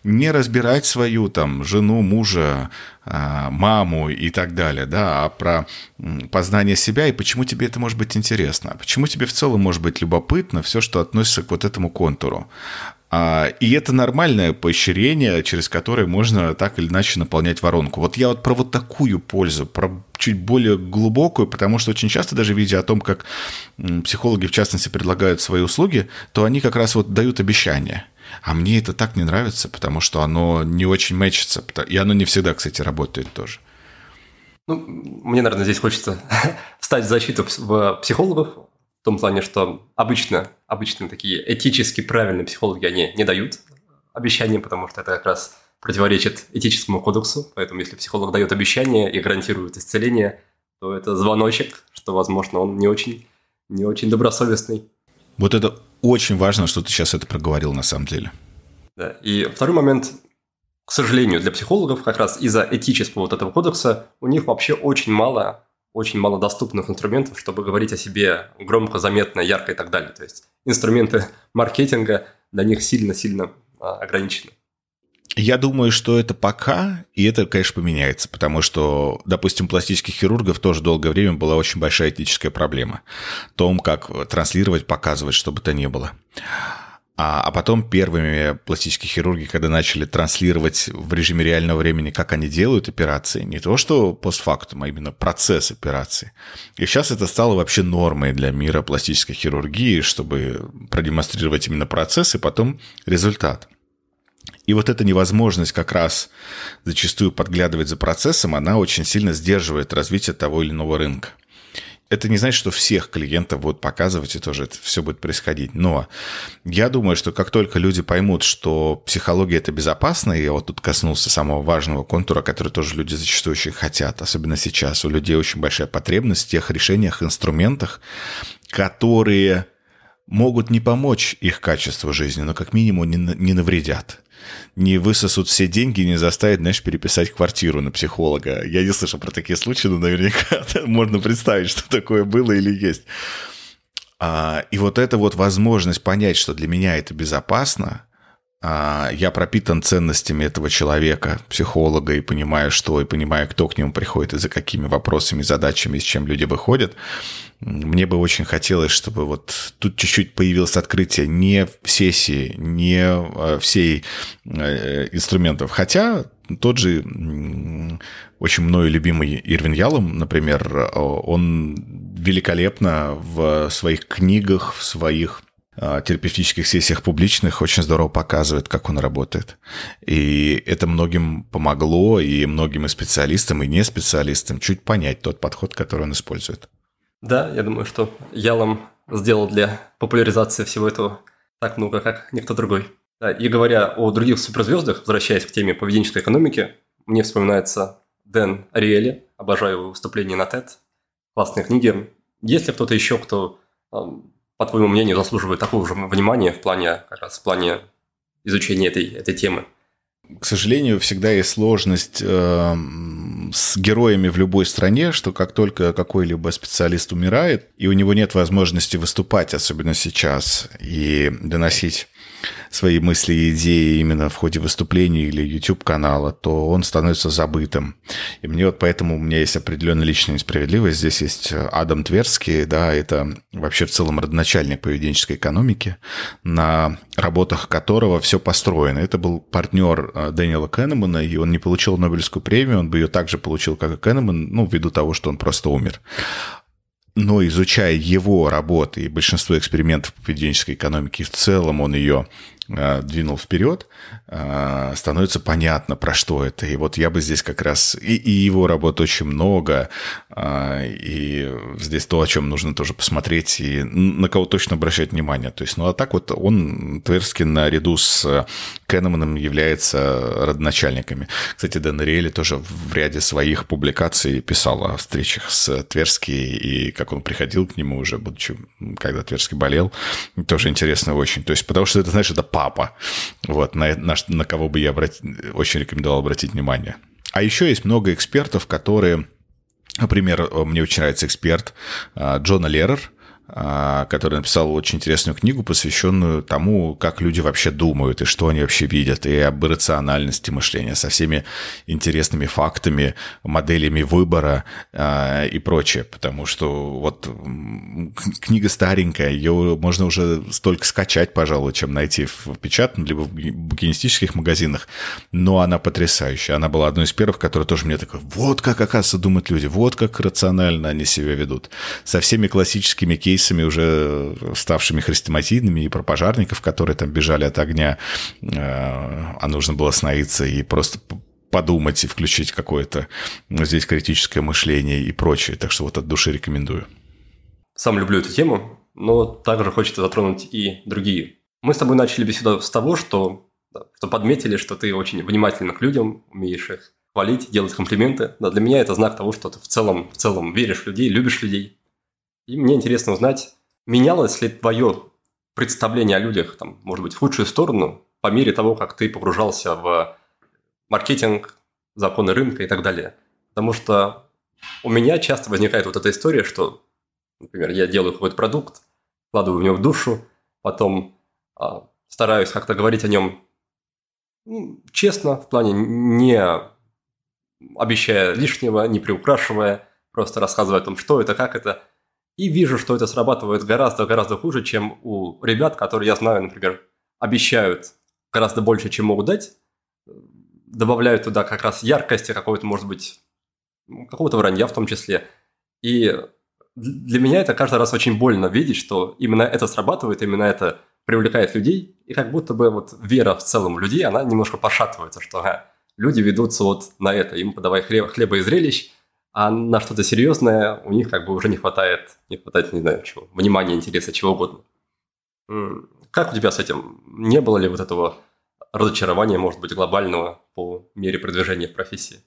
не разбирать свою там жену, мужа, а, маму и так далее, да, а про познание себя и почему тебе это может быть интересно, почему тебе в целом может быть любопытно все, что относится к вот этому контуру. А, и это нормальное поощрение, через которое можно так или иначе наполнять воронку. Вот я вот про вот такую пользу, про чуть более глубокую, потому что очень часто даже видя о том, как психологи в частности предлагают свои услуги, то они как раз вот дают обещания. А мне это так не нравится, потому что оно не очень мэчится. И оно не всегда, кстати, работает тоже. Ну, мне, наверное, здесь хочется встать в защиту психологов, том плане, что обычно, обычно такие этически правильные психологи, они не дают обещания, потому что это как раз противоречит этическому кодексу. Поэтому если психолог дает обещание и гарантирует исцеление, то это звоночек, что, возможно, он не очень, не очень добросовестный. Вот это очень важно, что ты сейчас это проговорил на самом деле. Да. И второй момент, к сожалению, для психологов, как раз из-за этического вот этого кодекса, у них вообще очень мало очень мало доступных инструментов, чтобы говорить о себе громко, заметно, ярко и так далее. То есть инструменты маркетинга для них сильно-сильно а, ограничены. Я думаю, что это пока, и это, конечно, поменяется, потому что, допустим, пластических хирургов тоже долгое время была очень большая этическая проблема. Том, как транслировать, показывать, что бы то ни было. А, а потом первыми пластические хирурги, когда начали транслировать в режиме реального времени, как они делают операции, не то что постфактум, а именно процесс операции. И сейчас это стало вообще нормой для мира пластической хирургии, чтобы продемонстрировать именно процесс и потом результат. И вот эта невозможность как раз зачастую подглядывать за процессом, она очень сильно сдерживает развитие того или иного рынка это не значит, что всех клиентов будут показывать, и тоже это все будет происходить. Но я думаю, что как только люди поймут, что психология – это безопасно, и я вот тут коснулся самого важного контура, который тоже люди зачастую очень хотят, особенно сейчас. У людей очень большая потребность в тех решениях, инструментах, которые могут не помочь их качеству жизни, но как минимум не, не навредят не высосут все деньги и не заставят, знаешь, переписать квартиру на психолога. Я не слышал про такие случаи, но наверняка можно представить, что такое было или есть. А, и вот эта вот возможность понять, что для меня это безопасно, я пропитан ценностями этого человека, психолога, и понимаю, что, и понимаю, кто к нему приходит, и за какими вопросами, задачами, с чем люди выходят. Мне бы очень хотелось, чтобы вот тут чуть-чуть появилось открытие не в сессии, не а, всей э, инструментов. Хотя тот же очень мною любимый Ирвин Ялом, например, он великолепно в своих книгах, в своих а, терапевтических сессиях публичных очень здорово показывает, как он работает. И это многим помогло, и многим и специалистам, и не специалистам чуть понять тот подход, который он использует. Да, я думаю, что Ялом сделал для популяризации всего этого так много, как никто другой. Да, и говоря о других суперзвездах, возвращаясь к теме поведенческой экономики, мне вспоминается Дэн Ариэли, обожаю его выступления на TED, классные книги. Есть ли кто-то еще, кто по твоему мнению, заслуживает такого же внимания в плане, как раз в плане изучения этой, этой темы? К сожалению, всегда есть сложность э, с героями в любой стране, что как только какой-либо специалист умирает, и у него нет возможности выступать, особенно сейчас, и доносить свои мысли и идеи именно в ходе выступления или YouTube-канала, то он становится забытым. И мне вот поэтому у меня есть определенная личная несправедливость. Здесь есть Адам Тверский, да, это вообще в целом родоначальник поведенческой экономики, на работах которого все построено. Это был партнер э, Дэниела Кеннемана, и он не получил Нобелевскую премию, он бы ее также получил, как и Кеннеман, ну, ввиду того, что он просто умер но изучая его работы и большинство экспериментов по поведенческой экономике, в целом он ее Э, двинул вперед, э, становится понятно, про что это. И вот я бы здесь как раз... И, и его работ очень много, э, и здесь то, о чем нужно тоже посмотреть, и на кого точно обращать внимание. То есть, ну а так вот он, Тверский, наряду с Кеннеманом является родоначальниками. Кстати, Дэн Риэли тоже в ряде своих публикаций писал о встречах с Тверски, и как он приходил к нему уже, будучи, когда Тверский болел. Тоже интересно очень. То есть, потому что это, знаешь, это папа. Вот, на, на, на кого бы я обрати, очень рекомендовал обратить внимание. А еще есть много экспертов, которые... Например, мне очень нравится эксперт а, Джона Лерер – который написал очень интересную книгу, посвященную тому, как люди вообще думают и что они вообще видят, и об рациональности мышления, со всеми интересными фактами, моделями выбора э, и прочее. Потому что вот книга старенькая, ее можно уже столько скачать, пожалуй, чем найти в печатном, либо в букинистических магазинах, но она потрясающая. Она была одной из первых, которая тоже мне такая, вот как, оказывается, думают люди, вот как рационально они себя ведут. Со всеми классическими кейсами кейсами уже ставшими хрестоматийными и про пожарников, которые там бежали от огня, э, а нужно было остановиться и просто подумать и включить какое-то здесь критическое мышление и прочее. Так что вот от души рекомендую. Сам люблю эту тему, но также хочется затронуть и другие. Мы с тобой начали беседу с того, что, что подметили, что ты очень внимательно к людям, умеешь их хвалить, делать комплименты. Да, для меня это знак того, что ты в целом, в целом веришь в людей, любишь людей. И мне интересно узнать, менялось ли твое представление о людях, там, может быть, в худшую сторону по мере того, как ты погружался в маркетинг, законы рынка и так далее. Потому что у меня часто возникает вот эта история, что, например, я делаю какой-то продукт, вкладываю в него душу, потом а, стараюсь как-то говорить о нем ну, честно, в плане не обещая лишнего, не приукрашивая, просто рассказывая о том, что это, как это – и вижу, что это срабатывает гораздо-гораздо хуже, чем у ребят, которые, я знаю, например, обещают гораздо больше, чем могут дать, добавляют туда как раз яркости какой-то, может быть, какого-то вранья в том числе. И для меня это каждый раз очень больно видеть, что именно это срабатывает, именно это привлекает людей, и как будто бы вот вера в целом людей, она немножко пошатывается, что ага, люди ведутся вот на это, им подавай хлеба и зрелищ, а на что-то серьезное у них как бы уже не хватает, не хватает, не знаю чего, внимания, интереса, чего угодно. Как у тебя с этим? Не было ли вот этого разочарования, может быть, глобального по мере продвижения в профессии?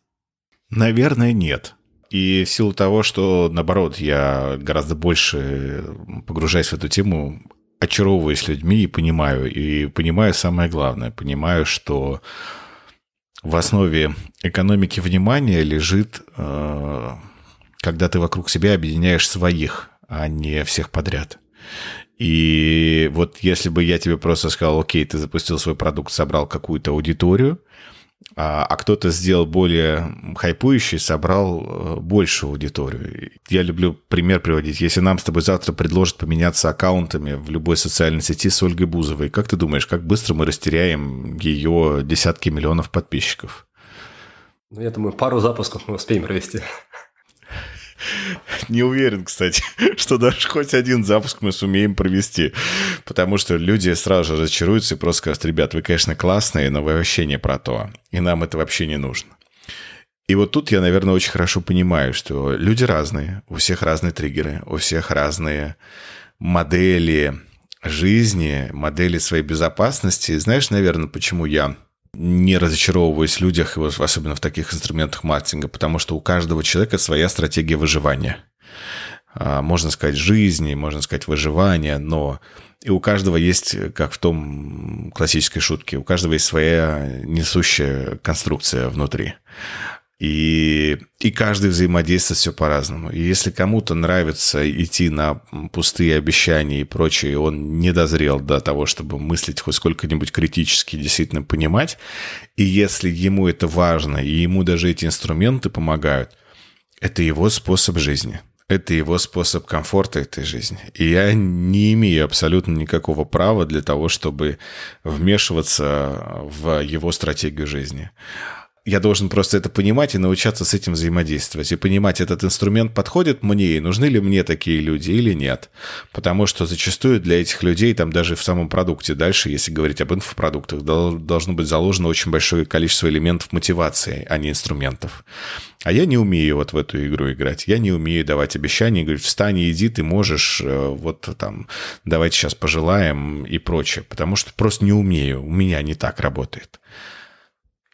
Наверное, нет. И в силу того, что, наоборот, я гораздо больше погружаюсь в эту тему, очаровываюсь людьми и понимаю. И понимаю самое главное. Понимаю, что в основе экономики внимания лежит, э, когда ты вокруг себя объединяешь своих, а не всех подряд. И вот если бы я тебе просто сказал, окей, ты запустил свой продукт, собрал какую-то аудиторию, а, а кто-то сделал более хайпующий, собрал э, большую аудиторию. Я люблю пример приводить. Если нам с тобой завтра предложат поменяться аккаунтами в любой социальной сети с Ольгой Бузовой, как ты думаешь, как быстро мы растеряем ее десятки миллионов подписчиков? Ну, я думаю, пару запусков мы успеем провести. Не уверен, кстати, что даже хоть один запуск мы сумеем провести. Потому что люди сразу же разочаруются и просто скажут, ребят, вы, конечно, классные, но вы вообще не про то. И нам это вообще не нужно. И вот тут я, наверное, очень хорошо понимаю, что люди разные, у всех разные триггеры, у всех разные модели жизни, модели своей безопасности. И знаешь, наверное, почему я не разочаровываюсь в людях, особенно в таких инструментах маркетинга, потому что у каждого человека своя стратегия выживания. а, можно сказать, жизни, можно сказать, выживания, но и у каждого есть, как в том классической шутке, у каждого есть своя несущая конструкция внутри. И, и каждый взаимодействует все по-разному. И если кому-то нравится идти на пустые обещания и прочее, он не дозрел до того, чтобы мыслить хоть сколько-нибудь критически, действительно понимать. И если ему это важно, и ему даже эти инструменты помогают, это его способ жизни. Это его способ комфорта этой жизни. И я не имею абсолютно никакого права для того, чтобы вмешиваться в его стратегию жизни я должен просто это понимать и научаться с этим взаимодействовать. И понимать, этот инструмент подходит мне, и нужны ли мне такие люди или нет. Потому что зачастую для этих людей, там даже в самом продукте, дальше, если говорить об инфопродуктах, должно быть заложено очень большое количество элементов мотивации, а не инструментов. А я не умею вот в эту игру играть. Я не умею давать обещания, говорить, встань и иди, ты можешь, э, вот там, давайте сейчас пожелаем и прочее. Потому что просто не умею. У меня не так работает.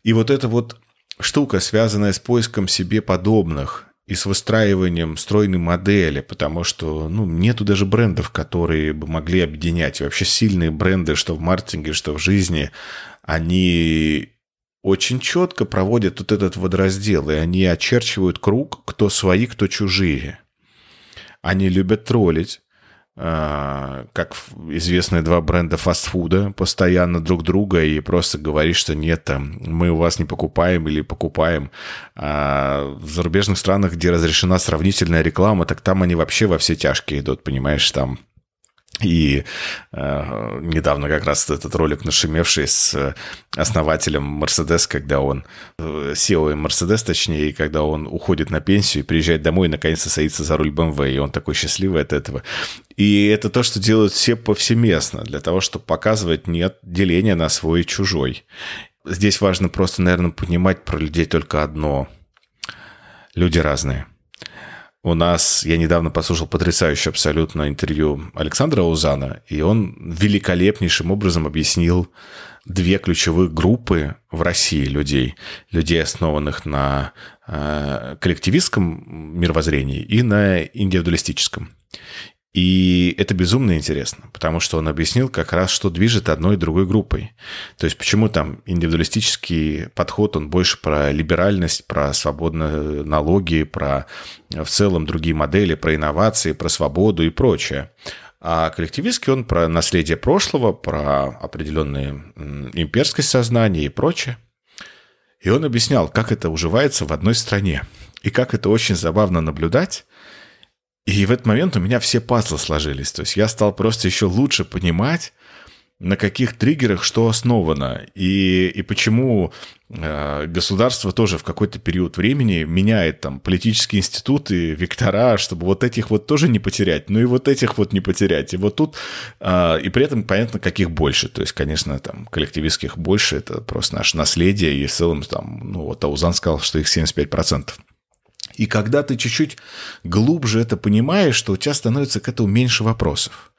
И вот эта вот штука, связанная с поиском себе подобных и с выстраиванием стройной модели, потому что ну, нету даже брендов, которые бы могли объединять. И вообще сильные бренды, что в маркетинге, что в жизни, они очень четко проводят вот этот водораздел, и они очерчивают круг, кто свои, кто чужие. Они любят троллить, как известные два бренда фастфуда, постоянно друг друга и просто говорить, что нет, мы у вас не покупаем или покупаем. А в зарубежных странах, где разрешена сравнительная реклама, так там они вообще во все тяжкие идут, понимаешь, там и э, недавно как раз этот ролик нашумевший с основателем Mercedes, когда он, SEO Mercedes точнее, и когда он уходит на пенсию и приезжает домой и наконец-то садится за руль BMW, и он такой счастливый от этого. И это то, что делают все повсеместно, для того, чтобы показывать нет деления на свой и чужой. Здесь важно просто, наверное, понимать про людей только одно. Люди разные – у нас, я недавно послушал потрясающее абсолютно интервью Александра Узана, и он великолепнейшим образом объяснил две ключевых группы в России людей. Людей, основанных на э, коллективистском мировоззрении и на индивидуалистическом. И это безумно интересно, потому что он объяснил как раз, что движет одной и другой группой. То есть почему там индивидуалистический подход, он больше про либеральность, про свободные налоги, про в целом другие модели, про инновации, про свободу и прочее. А коллективистский он про наследие прошлого, про определенные имперскость сознания и прочее. И он объяснял, как это уживается в одной стране. И как это очень забавно наблюдать, и в этот момент у меня все пазлы сложились. То есть я стал просто еще лучше понимать, на каких триггерах что основано, и, и почему э, государство тоже в какой-то период времени меняет там политические институты, вектора, чтобы вот этих вот тоже не потерять, ну и вот этих вот не потерять. И вот тут, э, и при этом понятно, каких больше. То есть, конечно, там коллективистских больше, это просто наше наследие, и в целом там, ну вот Аузан сказал, что их 75%. И когда ты чуть-чуть глубже это понимаешь, что у тебя становится к этому меньше вопросов.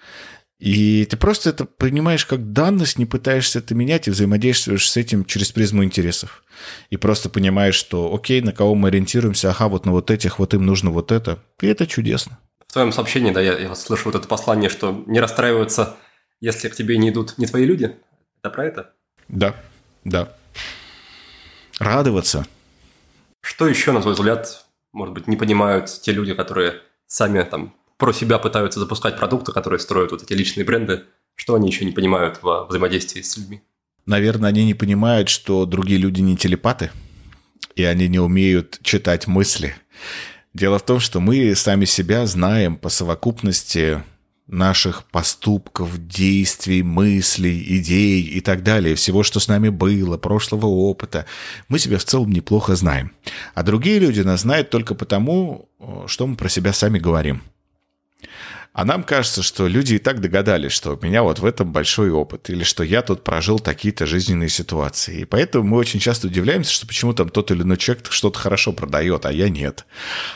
И ты просто это понимаешь как данность, не пытаешься это менять и взаимодействуешь с этим через призму интересов. И просто понимаешь, что окей, на кого мы ориентируемся, ага, вот на вот этих, вот им нужно вот это. И это чудесно. В твоем сообщении, да, я, я слышу вот это послание, что не расстраиваются, если к тебе не идут не твои люди. Это про это? Да, да. Радоваться. Что еще, на твой взгляд, может быть, не понимают те люди, которые сами там про себя пытаются запускать продукты, которые строят вот эти личные бренды, что они еще не понимают во взаимодействии с людьми? Наверное, они не понимают, что другие люди не телепаты, и они не умеют читать мысли. Дело в том, что мы сами себя знаем по совокупности наших поступков, действий, мыслей, идей и так далее, всего, что с нами было, прошлого опыта, мы себя в целом неплохо знаем. А другие люди нас знают только потому, что мы про себя сами говорим. А нам кажется, что люди и так догадались, что у меня вот в этом большой опыт, или что я тут прожил такие-то жизненные ситуации. И поэтому мы очень часто удивляемся, что почему там тот или иной человек что-то хорошо продает, а я нет.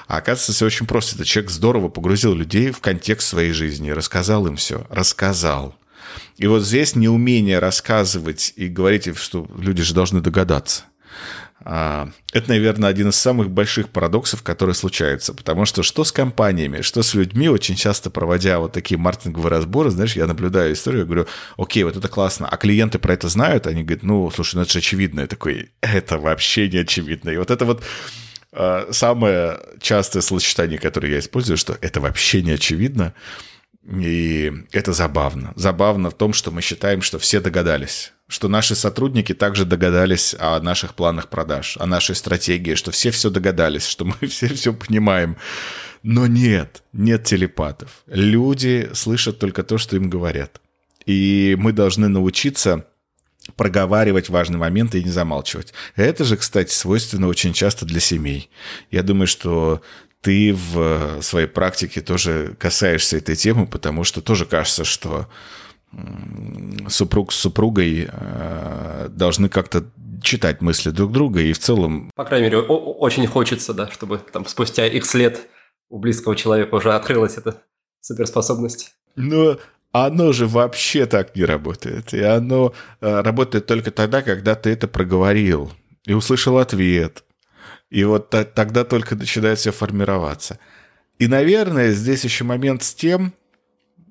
А оказывается, все очень просто. Этот человек здорово погрузил людей в контекст своей жизни, рассказал им все, рассказал. И вот здесь неумение рассказывать и говорить, что люди же должны догадаться. А, это, наверное, один из самых больших парадоксов, которые случаются. Потому что что с компаниями, что с людьми, очень часто проводя вот такие маркетинговые разборы, знаешь, я наблюдаю историю, говорю, окей, вот это классно, а клиенты про это знают? Они говорят, ну, слушай, ну это же очевидно. Я такой, это вообще не очевидно. И вот это вот а, самое частое словосочетание, которое я использую, что это вообще не очевидно. И это забавно. Забавно в том, что мы считаем, что все догадались что наши сотрудники также догадались о наших планах продаж, о нашей стратегии, что все все догадались, что мы все все понимаем. Но нет, нет телепатов. Люди слышат только то, что им говорят. И мы должны научиться проговаривать важные моменты и не замалчивать. Это же, кстати, свойственно очень часто для семей. Я думаю, что ты в своей практике тоже касаешься этой темы, потому что тоже кажется, что супруг с супругой э, должны как-то читать мысли друг друга и в целом... По крайней мере, очень хочется, да, чтобы там спустя x лет у близкого человека уже открылась эта суперспособность. Но оно же вообще так не работает. И оно э, работает только тогда, когда ты это проговорил и услышал ответ. И вот тогда только начинает все формироваться. И, наверное, здесь еще момент с тем,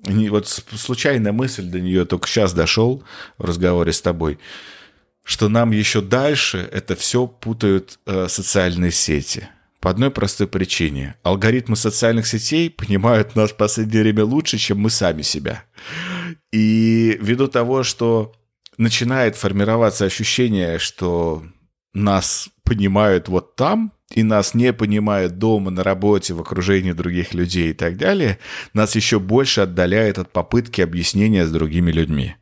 вот случайная мысль до нее только сейчас дошел в разговоре с тобой, что нам еще дальше это все путают э, социальные сети. По одной простой причине. Алгоритмы социальных сетей понимают нас в последнее время лучше, чем мы сами себя. И ввиду того, что начинает формироваться ощущение, что нас понимают вот там, и нас не понимают дома, на работе, в окружении других людей и так далее, нас еще больше отдаляет от попытки объяснения с другими людьми.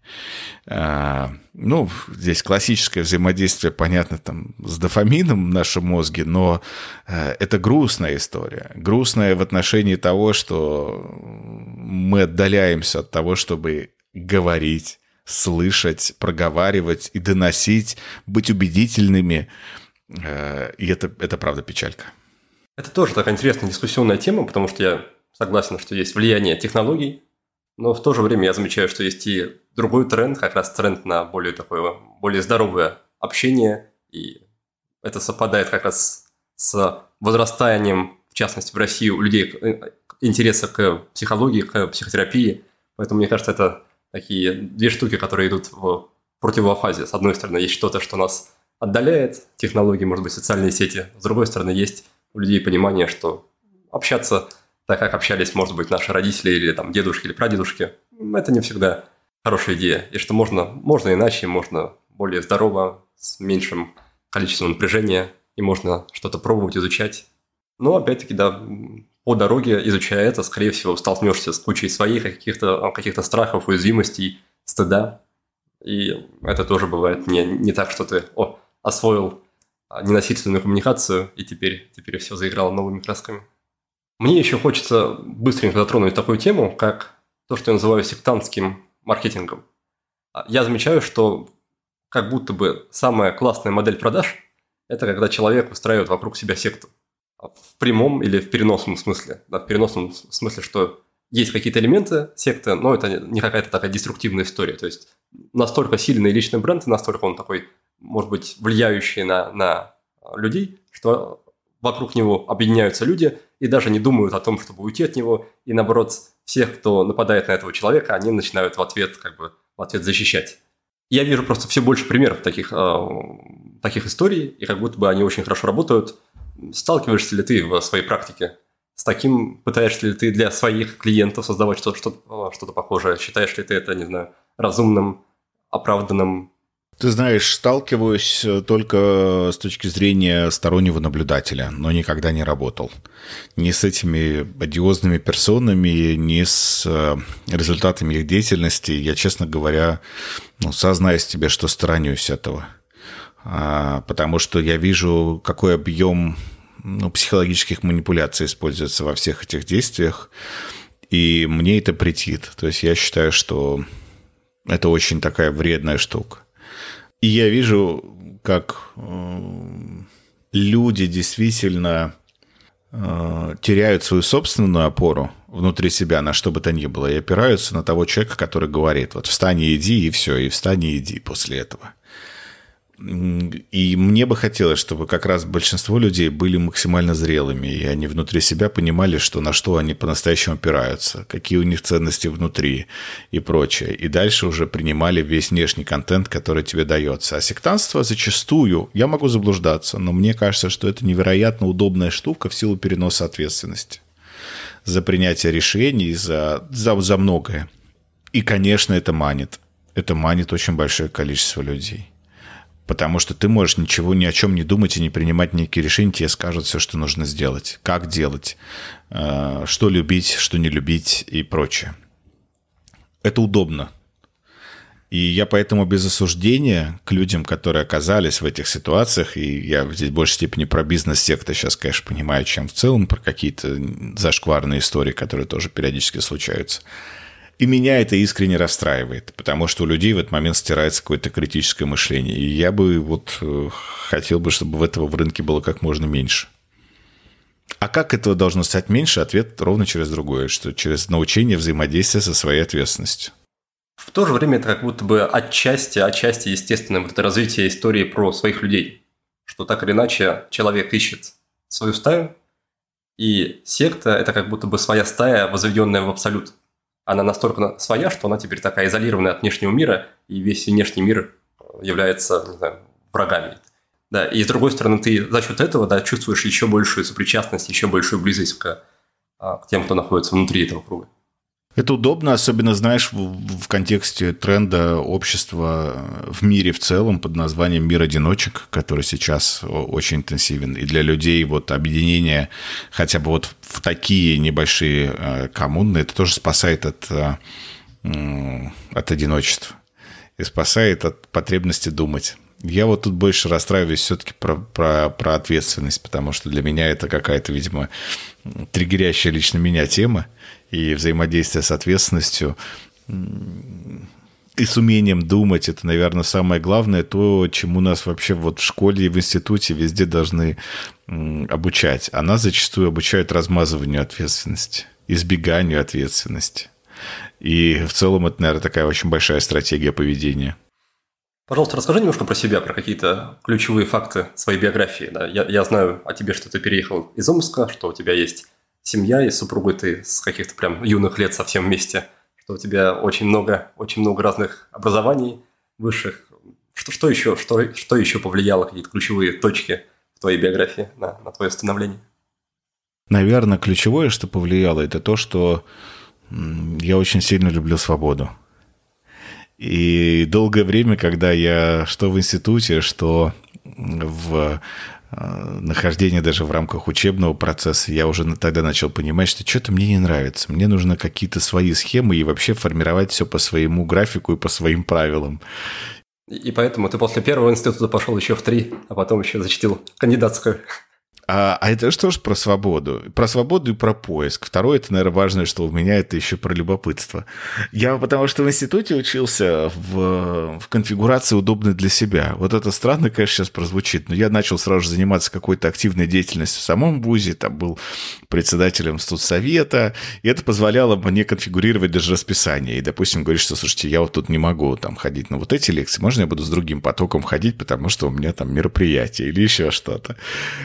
А, ну, здесь классическое взаимодействие, понятно, там, с дофамином в нашем мозге, но а, это грустная история. Грустная в отношении того, что мы отдаляемся от того, чтобы говорить, слышать, проговаривать и доносить, быть убедительными, и это, это правда печалька. Это тоже такая интересная дискуссионная тема, потому что я согласен, что есть влияние технологий, но в то же время я замечаю, что есть и другой тренд, как раз тренд на более такое, более здоровое общение, и это совпадает как раз с возрастанием, в частности, в России у людей э, интереса к психологии, к психотерапии. Поэтому, мне кажется, это такие две штуки, которые идут в противофазе. С одной стороны, есть что-то, что нас отдаляет технологии, может быть, социальные сети. С другой стороны, есть у людей понимание, что общаться так, как общались, может быть, наши родители или там дедушки или прадедушки, это не всегда хорошая идея. И что можно, можно иначе, можно более здорово, с меньшим количеством напряжения, и можно что-то пробовать, изучать. Но, опять-таки, да, по дороге, изучая это, скорее всего, столкнешься с кучей своих каких-то каких страхов, уязвимостей, стыда. И это тоже бывает не, не так, что ты, о, освоил а, ненасильственную коммуникацию, и теперь, теперь все заиграло новыми красками. Мне еще хочется быстренько затронуть такую тему, как то, что я называю сектантским маркетингом. А, я замечаю, что как будто бы самая классная модель продаж – это когда человек устраивает вокруг себя секту. А, в прямом или в переносном смысле. Да, в переносном смысле, что есть какие-то элементы секты, но это не какая-то такая деструктивная история. То есть настолько сильный личный бренд, настолько он такой может быть, влияющие на, на людей, что вокруг него объединяются люди и даже не думают о том, чтобы уйти от него, и наоборот, всех, кто нападает на этого человека, они начинают в ответ, как бы, в ответ защищать. Я вижу просто все больше примеров таких, э, таких историй, и как будто бы они очень хорошо работают. Сталкиваешься ли ты в своей практике с таким? Пытаешься ли ты для своих клиентов создавать что-то, что-то, что-то похожее? Считаешь ли ты это, не знаю, разумным, оправданным, ты знаешь, сталкиваюсь э, только с точки зрения стороннего наблюдателя, но никогда не работал. Ни с этими одиозными персонами, ни с э, результатами их деятельности. Я, честно говоря, ну, сознаюсь тебе, что сторонюсь этого. А, потому что я вижу, какой объем ну, психологических манипуляций используется во всех этих действиях. И мне это претит. То есть я считаю, что это очень такая вредная штука. И я вижу, как э, люди действительно э, теряют свою собственную опору внутри себя на что бы то ни было и опираются на того человека, который говорит, вот встань и иди, и все, и встань и иди после этого. И мне бы хотелось, чтобы как раз большинство людей были максимально зрелыми, и они внутри себя понимали, что на что они по-настоящему опираются, какие у них ценности внутри и прочее. И дальше уже принимали весь внешний контент, который тебе дается. А сектанство зачастую, я могу заблуждаться, но мне кажется, что это невероятно удобная штука в силу переноса ответственности за принятие решений, за, за, за многое. И, конечно, это манит. Это манит очень большое количество людей. Потому что ты можешь ничего ни о чем не думать и не принимать никакие решения, тебе скажут все, что нужно сделать, как делать, э, что любить, что не любить и прочее. Это удобно. И я поэтому без осуждения к людям, которые оказались в этих ситуациях, и я здесь в большей степени про бизнес-сектор сейчас, конечно, понимаю, чем в целом, про какие-то зашкварные истории, которые тоже периодически случаются – и меня это искренне расстраивает, потому что у людей в этот момент стирается какое-то критическое мышление. И я бы вот э, хотел бы, чтобы этого в рынке было как можно меньше. А как этого должно стать меньше? Ответ ровно через другое, что через научение взаимодействия со своей ответственностью. В то же время это как будто бы отчасти, отчасти естественное вот это развитие истории про своих людей. Что так или иначе человек ищет свою стаю, и секта – это как будто бы своя стая, возведенная в абсолют она настолько своя, что она теперь такая изолированная от внешнего мира, и весь внешний мир является, не знаю, врагами. Да, и с другой стороны, ты за счет этого да, чувствуешь еще большую сопричастность, еще большую близость к, а, к тем, кто находится внутри этого круга. Это удобно, особенно, знаешь, в, в контексте тренда общества в мире в целом под названием «Мир одиночек», который сейчас очень интенсивен. И для людей вот объединение хотя бы вот в такие небольшие э, коммуны, это тоже спасает от, э, от одиночества и спасает от потребности думать. Я вот тут больше расстраиваюсь все-таки про, про, про ответственность, потому что для меня это какая-то, видимо, триггерящая лично меня тема и взаимодействие с ответственностью и с умением думать, это, наверное, самое главное, то, чему нас вообще вот в школе и в институте везде должны обучать. А нас зачастую обучают размазыванию ответственности, избеганию ответственности. И в целом это, наверное, такая очень большая стратегия поведения. Пожалуйста, расскажи немножко про себя, про какие-то ключевые факты своей биографии. Да? Я, я знаю о тебе, что ты переехал из Омска, что у тебя есть семья и супругой ты с каких-то прям юных лет совсем вместе, что у тебя очень много, очень много разных образований высших. Что, что еще, что, что еще повлияло, какие-то ключевые точки в твоей биографии на, на твое становление? Наверное, ключевое, что повлияло, это то, что я очень сильно люблю свободу. И долгое время, когда я что в институте, что в нахождение даже в рамках учебного процесса, я уже тогда начал понимать, что что-то мне не нравится. Мне нужно какие-то свои схемы и вообще формировать все по своему графику и по своим правилам. И поэтому ты после первого института пошел еще в три, а потом еще защитил кандидатскую. А, а это что ж про свободу? Про свободу и про поиск. Второе, это, наверное, важное, что у меня это еще про любопытство. Я потому что в институте учился в, в конфигурации удобной для себя. Вот это странно, конечно, сейчас прозвучит, но я начал сразу же заниматься какой-то активной деятельностью в самом ВУЗе, там был председателем студсовета, и это позволяло мне конфигурировать даже расписание. И, допустим, говоришь, что, слушайте, я вот тут не могу там ходить на вот эти лекции, можно я буду с другим потоком ходить, потому что у меня там мероприятие или еще что-то.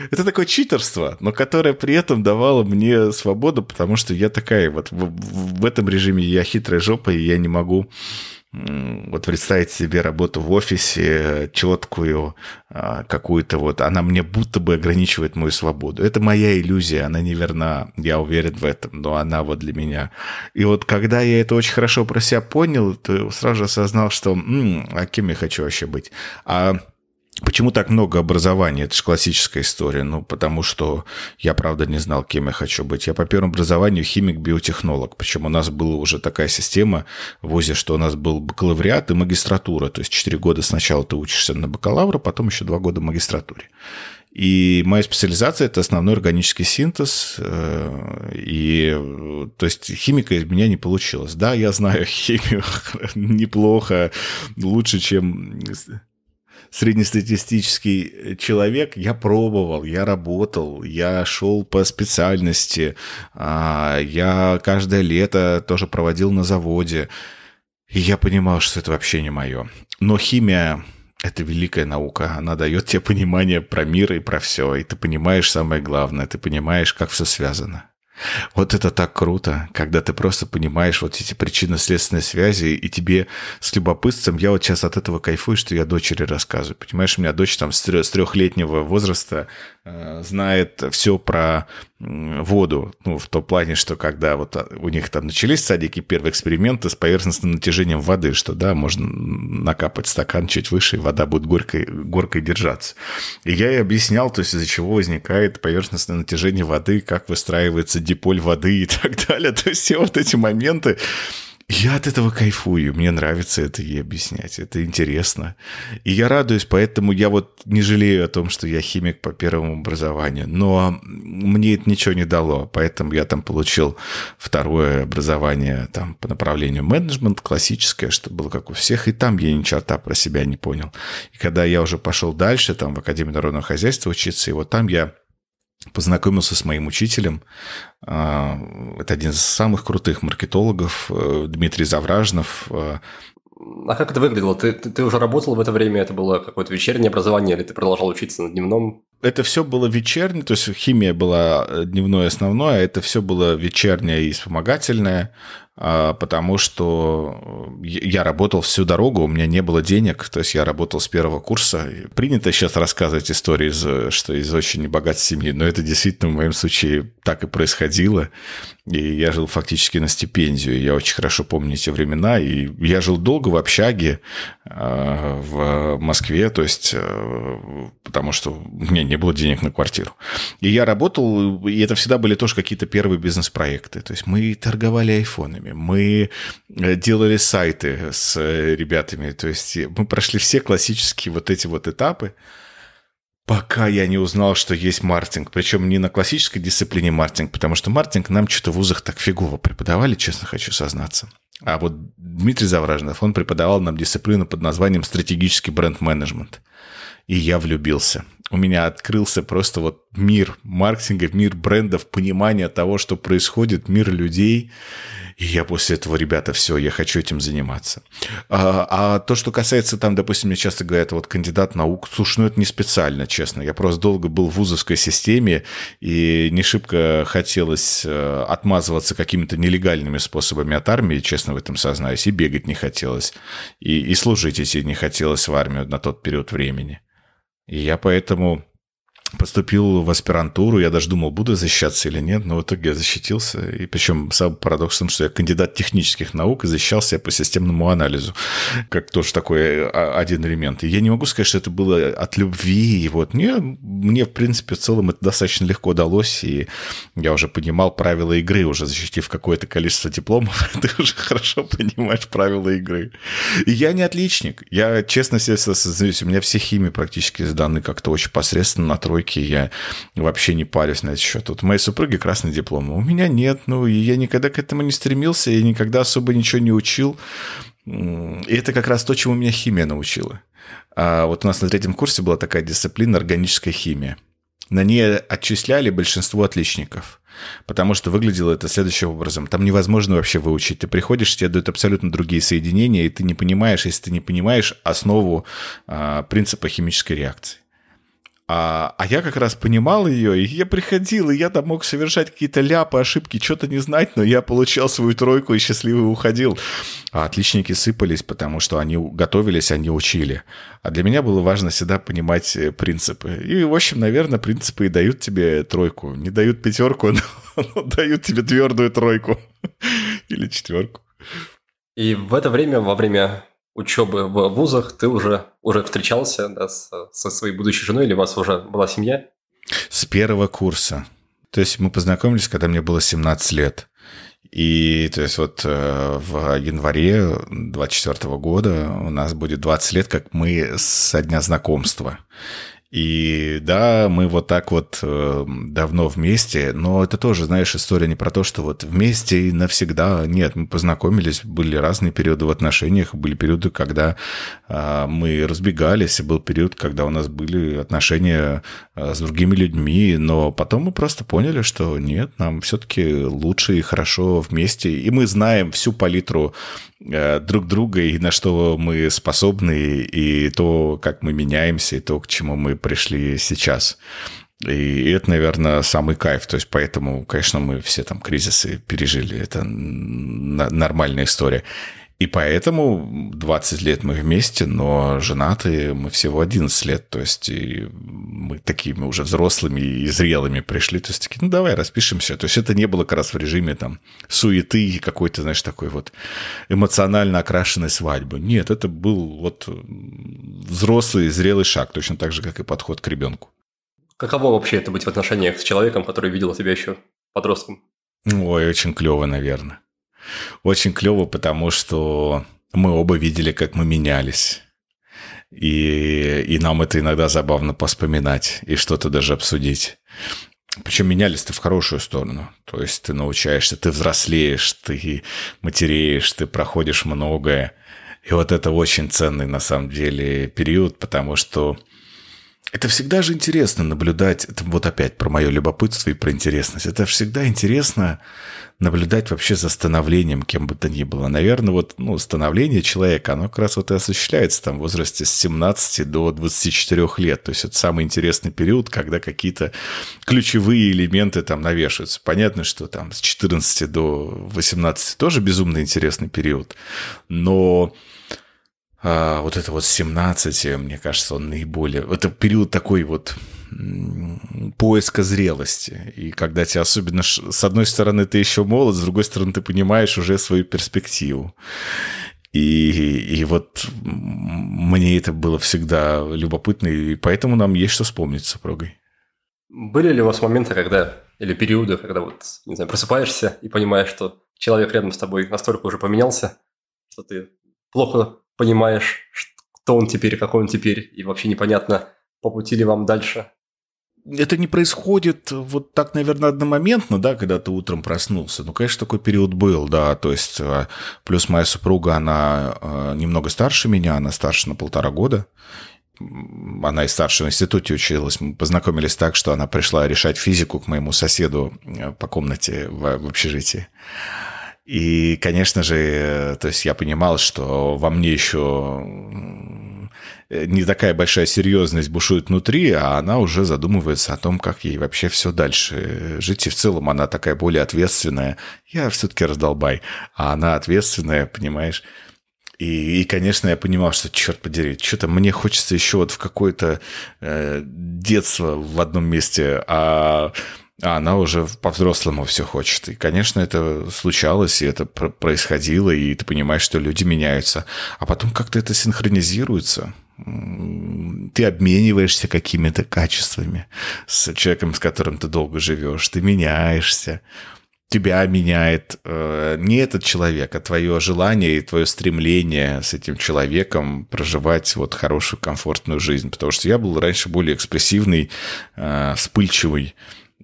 Это такой читерство, но которое при этом давало мне свободу, потому что я такая вот в, в этом режиме я хитрая жопа, и я не могу вот представить себе работу в офисе четкую, а, какую-то вот, она мне будто бы ограничивает мою свободу. Это моя иллюзия, она неверна, я уверен в этом, но она вот для меня. И вот когда я это очень хорошо про себя понял, то сразу же осознал, что, м-м, а кем я хочу вообще быть? А Почему так много образования? Это же классическая история. Ну, потому что я, правда, не знал, кем я хочу быть. Я по первому образованию химик-биотехнолог. Причем у нас была уже такая система в ВУЗе, что у нас был бакалавриат и магистратура. То есть 4 года сначала ты учишься на бакалавра, потом еще 2 года в магистратуре. И моя специализация – это основной органический синтез. Э, и, то есть, химика из меня не получилась. Да, я знаю химию неплохо, лучше, чем среднестатистический э, человек, я пробовал, я работал, я шел по специальности, а, я каждое лето тоже проводил на заводе, и я понимал, что это вообще не мое. Но химия это великая наука. Она дает тебе понимание про мир и про все. И ты понимаешь самое главное. Ты понимаешь, как все связано. Вот это так круто, когда ты просто понимаешь вот эти причинно-следственные связи, и тебе с любопытством, я вот сейчас от этого кайфую, что я дочери рассказываю. Понимаешь, у меня дочь там с трехлетнего возраста знает все про воду, ну, в том плане, что когда вот а, у них там начались садики первые эксперименты с поверхностным натяжением воды, что, да, можно накапать стакан чуть выше, и вода будет горькой, горкой держаться. И я ей объяснял, то есть из-за чего возникает поверхностное натяжение воды, как выстраивается диполь воды и так далее. То есть все вот эти моменты, я от этого кайфую, мне нравится это ей объяснять, это интересно. И я радуюсь, поэтому я вот не жалею о том, что я химик по первому образованию. Но мне это ничего не дало, поэтому я там получил второе образование там, по направлению менеджмент, классическое, что было как у всех, и там я ни черта про себя не понял. И когда я уже пошел дальше, там в Академию народного хозяйства учиться, и вот там я познакомился с моим учителем. А, это один из самых крутых маркетологов, э, Дмитрий Завражнов. А как это выглядело? Ты, ты, ты уже работал в это время? Это было какое-то вечернее образование, или ты продолжал учиться на дневном? Это все было вечернее, то есть химия была дневное основное, а это все было вечернее и вспомогательное. А, потому что э, я работал всю дорогу, у меня не было денег, то есть я работал с первого курса. Принято сейчас рассказывать истории, из, что из очень небогатой семьи, но это действительно в моем случае так и происходило. И я жил фактически на стипендию. Я очень хорошо помню эти времена. И я жил долго в общаге э, в Москве, то есть э, потому что у меня не было денег на квартиру. И я работал, и это всегда были тоже какие-то первые бизнес-проекты. То есть мы торговали айфонами, мы делали сайты с ребятами. То есть мы прошли все классические вот эти вот этапы пока я не узнал, что есть маркетинг. Причем не на классической дисциплине маркетинг, потому что маркетинг нам что-то в вузах так фигово преподавали, честно хочу сознаться. А вот Дмитрий Завраженов, он преподавал нам дисциплину под названием стратегический бренд-менеджмент. И я влюбился. У меня открылся просто вот мир маркетинга, мир брендов, понимание того, что происходит, мир людей. И я после этого, ребята, все, я хочу этим заниматься. А, а то, что касается там, допустим, мне часто говорят, вот кандидат наук, слушай, ну это не специально, честно. Я просто долго был в вузовской системе, и не шибко хотелось э, отмазываться какими-то нелегальными способами от армии, честно в этом сознаюсь, и бегать не хотелось, и, и служить идти не хотелось в армию на тот период времени. И я поэтому поступил в аспирантуру, я даже думал, буду защищаться или нет, но в итоге я защитился. И причем самым парадоксом, что я кандидат технических наук и защищался я по системному анализу, как тоже такой а, один элемент. И я не могу сказать, что это было от любви. И вот мне, мне, в принципе, в целом это достаточно легко удалось, и я уже понимал правила игры, уже защитив какое-то количество дипломов, ты уже хорошо понимаешь правила игры. И я не отличник. Я, честно себе сознаюсь, у меня все химии практически сданы как-то очень посредственно на тройке тройки, я вообще не парюсь на этот счет. Вот моей супруги красный диплом, у меня нет, ну, и я никогда к этому не стремился, я никогда особо ничего не учил. И это как раз то, чему меня химия научила. А вот у нас на третьем курсе была такая дисциплина органическая химия. На ней отчисляли большинство отличников. Потому что выглядело это следующим образом. Там невозможно вообще выучить. Ты приходишь, тебе дают абсолютно другие соединения, и ты не понимаешь, если ты не понимаешь основу а, принципа химической реакции. А, а я как раз понимал ее, и я приходил, и я там мог совершать какие-то ляпы, ошибки, что-то не знать, но я получал свою тройку и счастливый уходил. А отличники сыпались, потому что они готовились, они учили. А для меня было важно всегда понимать э, принципы. И, в общем, наверное, принципы и дают тебе тройку. Не дают пятерку, но, но дают тебе твердую тройку. Или четверку. И в это время, во время учебы в вузах ты уже, уже встречался да, с, со своей будущей женой или у вас уже была семья? С первого курса. То есть мы познакомились, когда мне было 17 лет. И то есть вот э, в январе 24 года у нас будет 20 лет, как мы со дня знакомства. И да, мы вот так вот э, давно вместе, но это тоже, знаешь, история не про то, что вот вместе и навсегда. Нет, мы познакомились, были разные периоды в отношениях, были периоды, когда э, мы разбегались, и был период, когда у нас были отношения э, с другими людьми, но потом мы просто поняли, что нет, нам все-таки лучше и хорошо вместе, и мы знаем всю палитру друг друга и на что мы способны, и то, как мы меняемся, и то, к чему мы пришли сейчас. И это, наверное, самый кайф. То есть поэтому, конечно, мы все там кризисы пережили. Это нормальная история. И поэтому 20 лет мы вместе, но женаты мы всего 11 лет. То есть и мы такими уже взрослыми и зрелыми пришли. То есть такие, ну давай распишемся. То есть это не было как раз в режиме там суеты и какой-то, знаешь, такой вот эмоционально окрашенной свадьбы. Нет, это был вот взрослый, зрелый шаг. Точно так же, как и подход к ребенку. Каково вообще это быть в отношениях с человеком, который видел тебя еще подростком? Ой, очень клево, наверное. Очень клево, потому что мы оба видели, как мы менялись. И, и нам это иногда забавно поспоминать и что-то даже обсудить. Причем менялись-то в хорошую сторону. То есть ты научаешься, ты взрослеешь, ты матереешь, ты проходишь многое. И вот это очень ценный на самом деле период, потому что это всегда же интересно наблюдать, это вот опять про мое любопытство и про интересность. Это всегда интересно наблюдать вообще за становлением кем бы то ни было. Наверное, вот ну, становление человека, оно как раз вот и осуществляется там в возрасте с 17 до 24 лет. То есть это самый интересный период, когда какие-то ключевые элементы там навешиваются. Понятно, что там с 14 до 18 тоже безумно интересный период, но а, вот это вот 17, мне кажется, он наиболее... Это период такой вот поиска зрелости. И когда тебе особенно... С одной стороны, ты еще молод, с другой стороны, ты понимаешь уже свою перспективу. И, и вот мне это было всегда любопытно, и поэтому нам есть что вспомнить с супругой. Были ли у вас моменты, когда, или периоды, когда вот, не знаю, просыпаешься и понимаешь, что человек рядом с тобой настолько уже поменялся, что ты плохо понимаешь, кто он теперь, какой он теперь, и вообще непонятно, по пути ли вам дальше. Это не происходит вот так, наверное, одномоментно, да, когда ты утром проснулся. Ну, конечно, такой период был, да, то есть э, плюс моя супруга, она э, немного старше меня, она старше на полтора года, она и старше в институте училась. Мы познакомились так, что она пришла решать физику к моему соседу э, по комнате в, в общежитии. И, конечно же, то есть я понимал, что во мне еще не такая большая серьезность бушует внутри, а она уже задумывается о том, как ей вообще все дальше жить. И в целом она такая более ответственная. Я все-таки раздолбай, а она ответственная, понимаешь? И, и, конечно, я понимал, что, черт подери, что-то мне хочется еще вот в какое-то э, детство в одном месте, а а она уже по-взрослому все хочет. И, конечно, это случалось, и это происходило, и ты понимаешь, что люди меняются. А потом как-то это синхронизируется. Ты обмениваешься какими-то качествами с человеком, с которым ты долго живешь. Ты меняешься. Тебя меняет э, не этот человек, а твое желание и твое стремление с этим человеком проживать вот хорошую, комфортную жизнь. Потому что я был раньше более экспрессивный, э, вспыльчивый,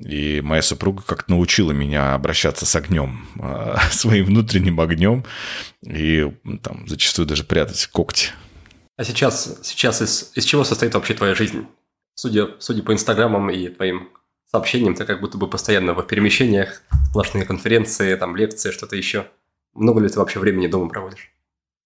и моя супруга как-то научила меня обращаться с огнем, а, своим внутренним огнем, и там зачастую даже прятать когти. А сейчас, сейчас из, из чего состоит вообще твоя жизнь? Судя, судя по инстаграмам и твоим сообщениям, ты как будто бы постоянно в перемещениях, сплошные конференции, там лекции, что-то еще. Много ли ты вообще времени дома проводишь?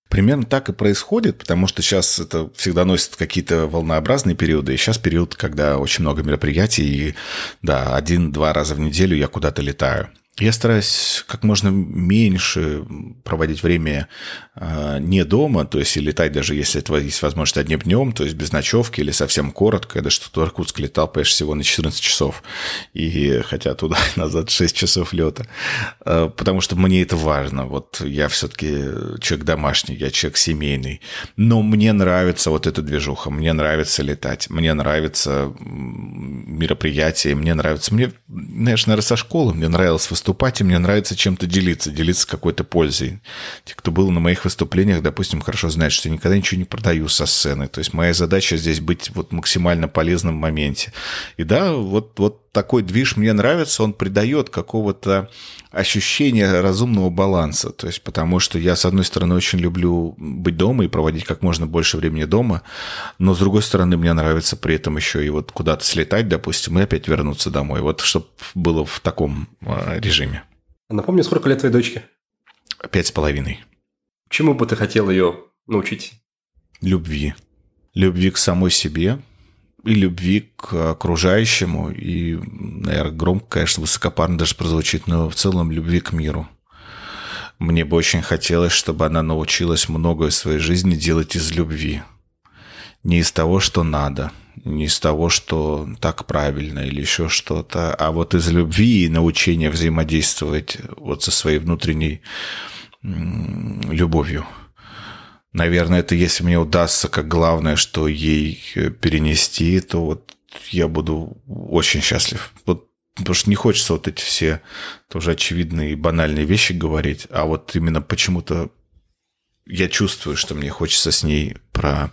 Примерно так и происходит, потому что сейчас это всегда носит какие-то волнообразные периоды, и сейчас период, когда очень много мероприятий, и да, один-два раза в неделю я куда-то летаю. Я стараюсь как можно меньше проводить время э, не дома, то есть и летать даже если это есть возможность одним днем, то есть без ночевки или совсем коротко. Я даже что-то в Иркутск летал, конечно, всего на 14 часов, и хотя туда назад 6 часов лета, э, потому что мне это важно. Вот я все-таки человек домашний, я человек семейный, но мне нравится вот эта движуха, мне нравится летать, мне нравится мероприятия, мне нравится, мне, знаешь, наверное, со школы мне нравилось выступать выступать, и мне нравится чем-то делиться, делиться какой-то пользой. Те, кто был на моих выступлениях, допустим, хорошо знают, что я никогда ничего не продаю со сцены. То есть моя задача здесь быть вот максимально полезным в моменте. И да, вот, вот такой движ мне нравится, он придает какого-то ощущения разумного баланса. То есть потому что я, с одной стороны, очень люблю быть дома и проводить как можно больше времени дома, но с другой стороны, мне нравится при этом еще и вот куда-то слетать, допустим, и опять вернуться домой. Вот чтобы было в таком а, режиме. Напомню, сколько лет твоей дочке? Пять с половиной. Чему бы ты хотел ее научить? Любви. Любви к самой себе и любви к окружающему. И, наверное, громко, конечно, высокопарно даже прозвучит, но в целом любви к миру. Мне бы очень хотелось, чтобы она научилась многое в своей жизни делать из любви. Не из того, что надо, не из того, что так правильно или еще что-то, а вот из любви и научения взаимодействовать вот со своей внутренней любовью. Наверное, это если мне удастся как главное, что ей э, перенести, то вот я буду очень счастлив. Вот Потому что не хочется вот эти все тоже очевидные и банальные вещи говорить, а вот именно почему-то я чувствую, что мне хочется с ней про,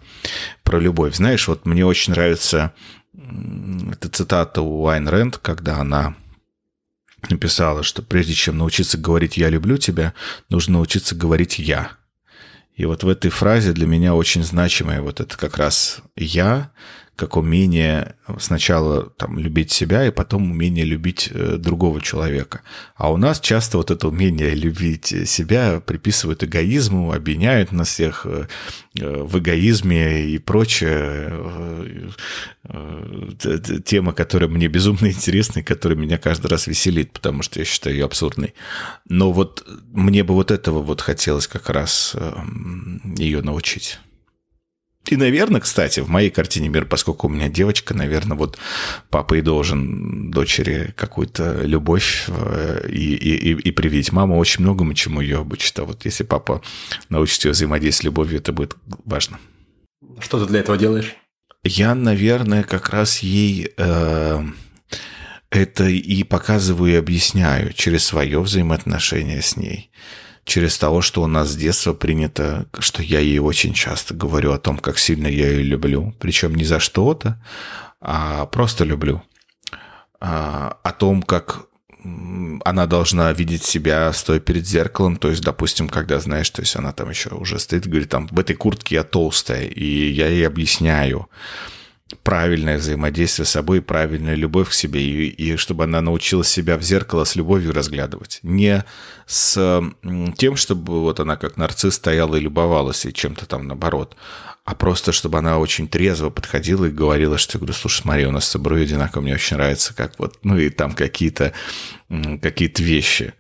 про любовь. Знаешь, вот мне очень нравится эта цитата у Айн Рэнд, когда она написала, что прежде чем научиться говорить «я люблю тебя», нужно научиться говорить «я». И вот в этой фразе для меня очень значимое вот это как раз «я», как умение сначала там, любить себя и потом умение любить э, другого человека. А у нас часто вот это умение любить себя приписывают эгоизму, обвиняют нас всех э, э, в эгоизме и прочее. Тема, которая мне безумно интересна и которая меня каждый раз веселит, потому что я считаю ее абсурдной. Но вот мне бы вот этого вот хотелось как раз ее научить. И, наверное, кстати, в моей картине мира, поскольку у меня девочка, наверное, вот папа и должен дочери какую-то любовь э, и, и, и привить. Мама очень многому чему ее обучит. А вот если папа научит ее взаимодействовать с любовью, это будет важно. Что ты для этого делаешь? Я, наверное, как раз ей э, это и показываю и объясняю через свое взаимоотношение с ней через того, что у нас с детства принято, что я ей очень часто говорю о том, как сильно я ее люблю. Причем не за что-то, а просто люблю. А, о том, как она должна видеть себя, стоя перед зеркалом, то есть, допустим, когда, знаешь, то есть она там еще уже стоит, говорит, там, в этой куртке я толстая, и я ей объясняю, правильное взаимодействие с собой, правильная любовь к себе, и, и чтобы она научилась себя в зеркало с любовью разглядывать. Не с тем, чтобы вот она как нарцисс стояла и любовалась, и чем-то там наоборот, а просто чтобы она очень трезво подходила и говорила, что я говорю, слушай, смотри, у нас с собой одинаково, мне очень нравится, как вот, ну и там какие-то какие-то вещи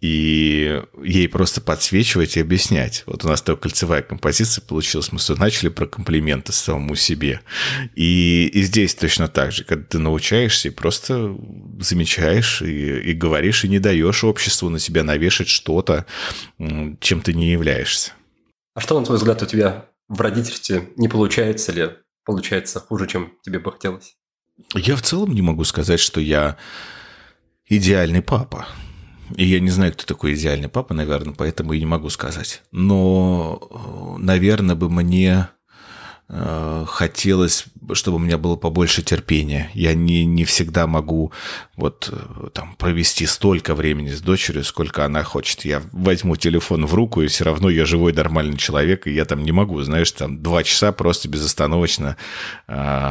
и ей просто подсвечивать и объяснять. Вот у нас такая кольцевая композиция получилась. Мы все начали про комплименты самому себе. И, и здесь точно так же, когда ты научаешься и просто замечаешь и, и говоришь, и не даешь обществу на себя навешать что-то, чем ты не являешься. А что, на твой взгляд, у тебя в родительстве не получается или получается хуже, чем тебе бы хотелось? Я в целом не могу сказать, что я идеальный папа. И я не знаю, кто такой идеальный папа, наверное, поэтому и не могу сказать. Но, наверное, бы мне э, хотелось, чтобы у меня было побольше терпения. Я не, не всегда могу вот э, там провести столько времени с дочерью, сколько она хочет. Я возьму телефон в руку, и все равно я живой нормальный человек, и я там не могу, знаешь, там два часа просто безостановочно э,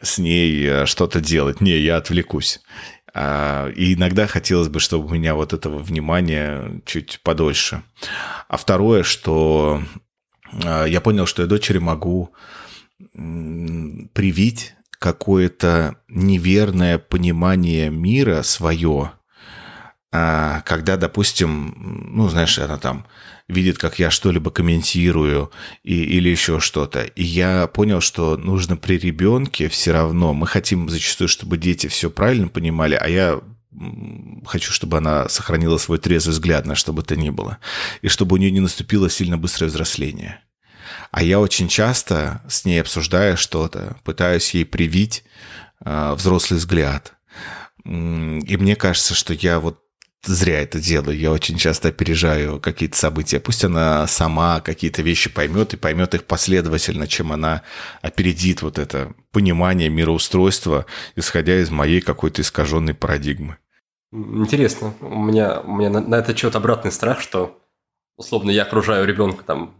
с ней э, что-то делать. Не, я отвлекусь. А, и иногда хотелось бы, чтобы у меня вот этого внимания чуть подольше. А второе, что а, я понял, что я дочери могу привить какое-то неверное понимание мира свое, а, когда, допустим, ну, знаешь, она там видит, как я что-либо комментирую и, или еще что-то. И я понял, что нужно при ребенке все равно, мы хотим зачастую, чтобы дети все правильно понимали, а я хочу, чтобы она сохранила свой трезвый взгляд на что бы то ни было, и чтобы у нее не наступило сильно быстрое взросление. А я очень часто с ней обсуждая что-то, пытаюсь ей привить э, взрослый взгляд. И мне кажется, что я вот зря это делаю. Я очень часто опережаю какие-то события. Пусть она сама какие-то вещи поймет и поймет их последовательно, чем она опередит вот это понимание мироустройства, исходя из моей какой-то искаженной парадигмы. Интересно. У меня, у меня на, на этот счет обратный страх, что условно я окружаю ребенка там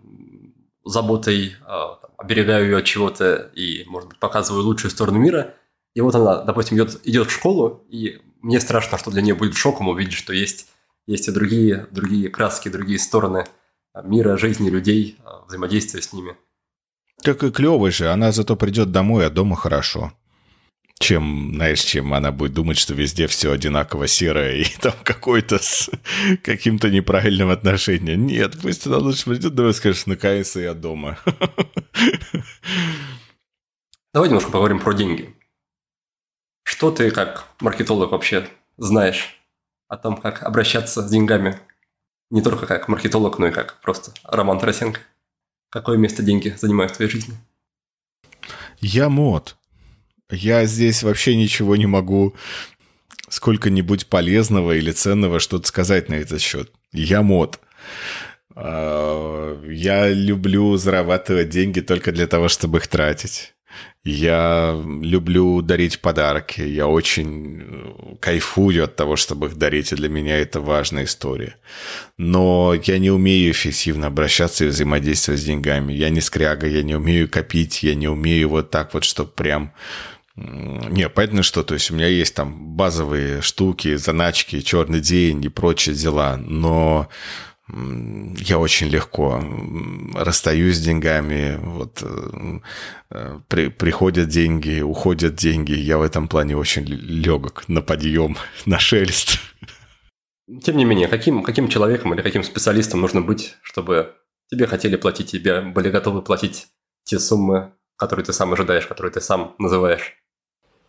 заботой, э, оберегаю ее от чего-то и, может быть, показываю лучшую сторону мира. И вот она, допустим, идет, идет в школу, и мне страшно, что для нее будет шоком увидеть, что есть, есть и другие, другие краски, другие стороны мира, жизни людей, взаимодействия с ними. Так и клево же, она зато придет домой, а дома хорошо. Чем, знаешь, чем она будет думать, что везде все одинаково серое и там какой-то с каким-то неправильным отношением. Нет, пусть она лучше придет, давай скажешь, наконец-то я дома. Давай немножко поговорим про деньги. Что ты как маркетолог вообще знаешь о том, как обращаться с деньгами? Не только как маркетолог, но и как просто Роман Тарасенко. Какое место деньги занимают в твоей жизни? Я мод. Я здесь вообще ничего не могу сколько-нибудь полезного или ценного что-то сказать на этот счет. Я мод. А, я люблю зарабатывать деньги только для того, чтобы их тратить. Я люблю дарить подарки. Я очень э, кайфую от того, чтобы их дарить, и для меня это важная история. Но я не умею эффективно обращаться и взаимодействовать с деньгами. Я не скряга, я не умею копить, я не умею вот так вот, чтобы прям... Не, понятно, что, то есть у меня есть там базовые штуки, заначки, черный день и прочие дела, но я очень легко расстаюсь с деньгами, вот э, э, при, приходят деньги, уходят деньги. Я в этом плане очень легок на подъем, на шелест. Тем не менее, каким, каким человеком или каким специалистом нужно быть, чтобы тебе хотели платить, тебе были готовы платить те суммы, которые ты сам ожидаешь, которые ты сам называешь?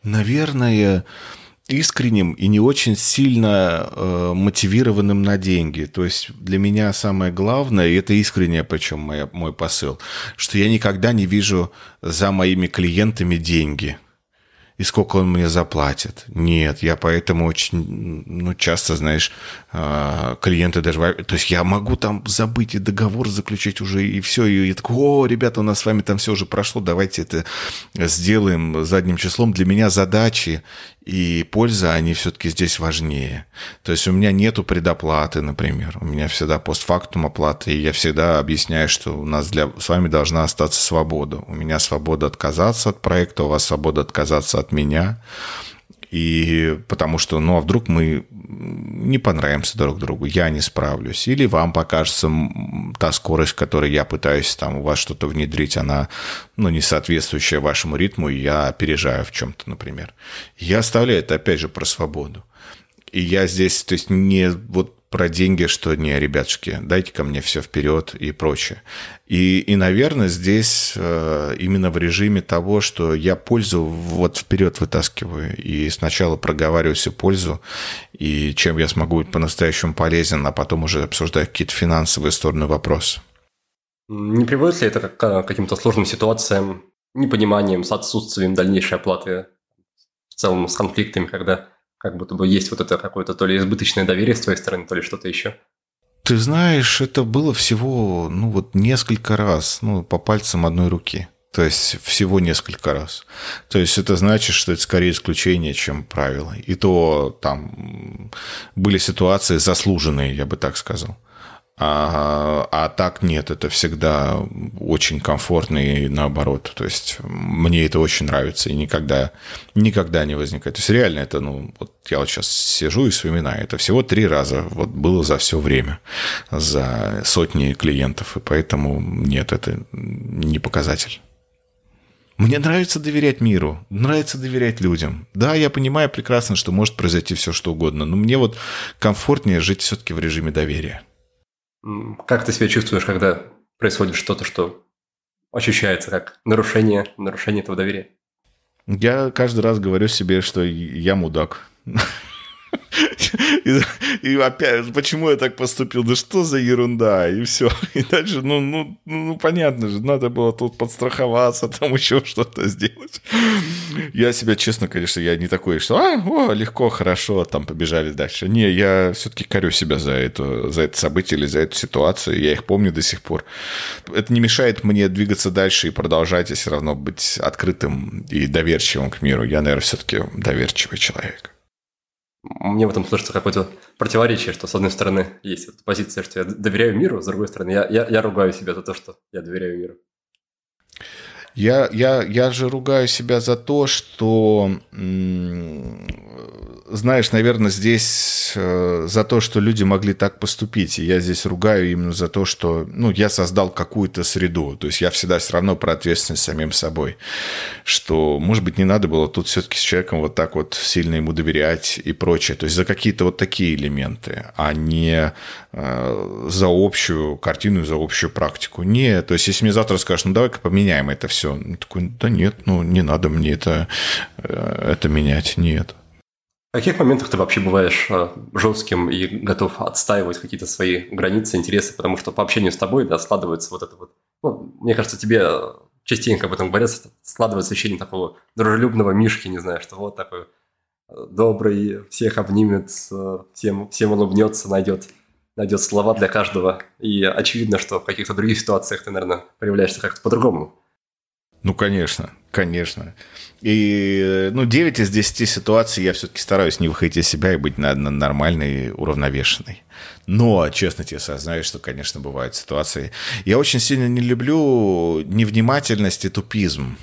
Наверное, искренним и не очень сильно э, мотивированным на деньги. То есть для меня самое главное, и это искреннее, причем моя, мой посыл, что я никогда не вижу за моими клиентами деньги и сколько он мне заплатит. Нет, я поэтому очень, ну, часто, знаешь, клиенты даже... То есть я могу там забыть и договор заключить уже, и все, и я такой, о, ребята, у нас с вами там все уже прошло, давайте это сделаем задним числом. Для меня задачи и польза, они все-таки здесь важнее. То есть у меня нету предоплаты, например. У меня всегда постфактум оплаты, и я всегда объясняю, что у нас для, с вами должна остаться свобода. У меня свобода отказаться от проекта, у вас свобода отказаться от меня. И потому что, ну, а вдруг мы не понравимся друг другу, я не справлюсь. Или вам покажется та скорость, которой я пытаюсь там у вас что-то внедрить, она, ну, не соответствующая вашему ритму, и я опережаю в чем-то, например. Я оставляю это, опять же, про свободу. И я здесь, то есть не вот про деньги, что не, ребятушки, дайте ко мне все вперед и прочее. И, и наверное, здесь э, именно в режиме того, что я пользу вот вперед вытаскиваю и сначала проговариваю всю пользу, и чем я смогу быть по-настоящему полезен, а потом уже обсуждать какие-то финансовые стороны вопроса. Не приводит ли это к каким-то сложным ситуациям, непониманием, с отсутствием дальнейшей оплаты, в целом с конфликтами, когда как будто бы есть вот это какое-то то ли избыточное доверие с твоей стороны, то ли что-то еще. Ты знаешь, это было всего, ну вот несколько раз, ну по пальцам одной руки. То есть всего несколько раз. То есть это значит, что это скорее исключение, чем правило. И то там были ситуации заслуженные, я бы так сказал. А, а так нет, это всегда очень комфортно и наоборот. То есть мне это очень нравится и никогда, никогда не возникает. То есть реально это, ну, вот я вот сейчас сижу и вспоминаю, это всего три раза вот было за все время, за сотни клиентов, и поэтому нет, это не показатель. Мне нравится доверять миру, нравится доверять людям. Да, я понимаю прекрасно, что может произойти все что угодно, но мне вот комфортнее жить все-таки в режиме доверия. Как ты себя чувствуешь, когда происходит что-то, что ощущается как нарушение, нарушение этого доверия? Я каждый раз говорю себе, что я мудак. И, и опять, почему я так поступил? Да что за ерунда? И все. И дальше, ну, ну, ну, ну понятно же, надо было тут подстраховаться, там еще что-то сделать. Я себя, честно, конечно, я не такой, что а, о, легко, хорошо, там побежали дальше. Не, я все-таки корю себя за это, за это событие или за эту ситуацию. Я их помню до сих пор. Это не мешает мне двигаться дальше и продолжать, и все равно быть открытым и доверчивым к миру. Я, наверное, все-таки доверчивый человек мне в этом слышится какое-то противоречие, что с одной стороны есть вот позиция, что я доверяю миру, с другой стороны я, я, я ругаю себя за то, что я доверяю миру. Я, я, я же ругаю себя за то, что, знаешь, наверное, здесь э, за то, что люди могли так поступить. И я здесь ругаю именно за то, что ну, я создал какую-то среду. То есть я всегда все равно про ответственность самим собой. Что, может быть, не надо было тут все-таки с человеком вот так вот сильно ему доверять и прочее. То есть за какие-то вот такие элементы, а не э, за общую картину, за общую практику. Нет, то есть если мне завтра скажешь, ну давай-ка поменяем это все. Ну, такой, да нет, ну не надо мне это, э, это менять, нет. В каких моментах ты вообще бываешь э, жестким и готов отстаивать какие-то свои границы, интересы, потому что по общению с тобой, да, складывается вот это вот, ну, мне кажется, тебе частенько об этом говорят, складывается ощущение такого дружелюбного мишки, не знаю, что вот такой э, добрый, всех обнимет, всем, всем улыбнется, найдет, найдет слова для каждого. И очевидно, что в каких-то других ситуациях ты, наверное, проявляешься как-то по-другому. Ну, конечно, конечно. И, ну, 9 из 10 ситуаций я все-таки стараюсь не выходить из себя и быть на, нормальной, уравновешенной. Но, честно тебе сознаюсь, что, конечно, бывают ситуации. Я очень сильно не люблю невнимательность и тупизм.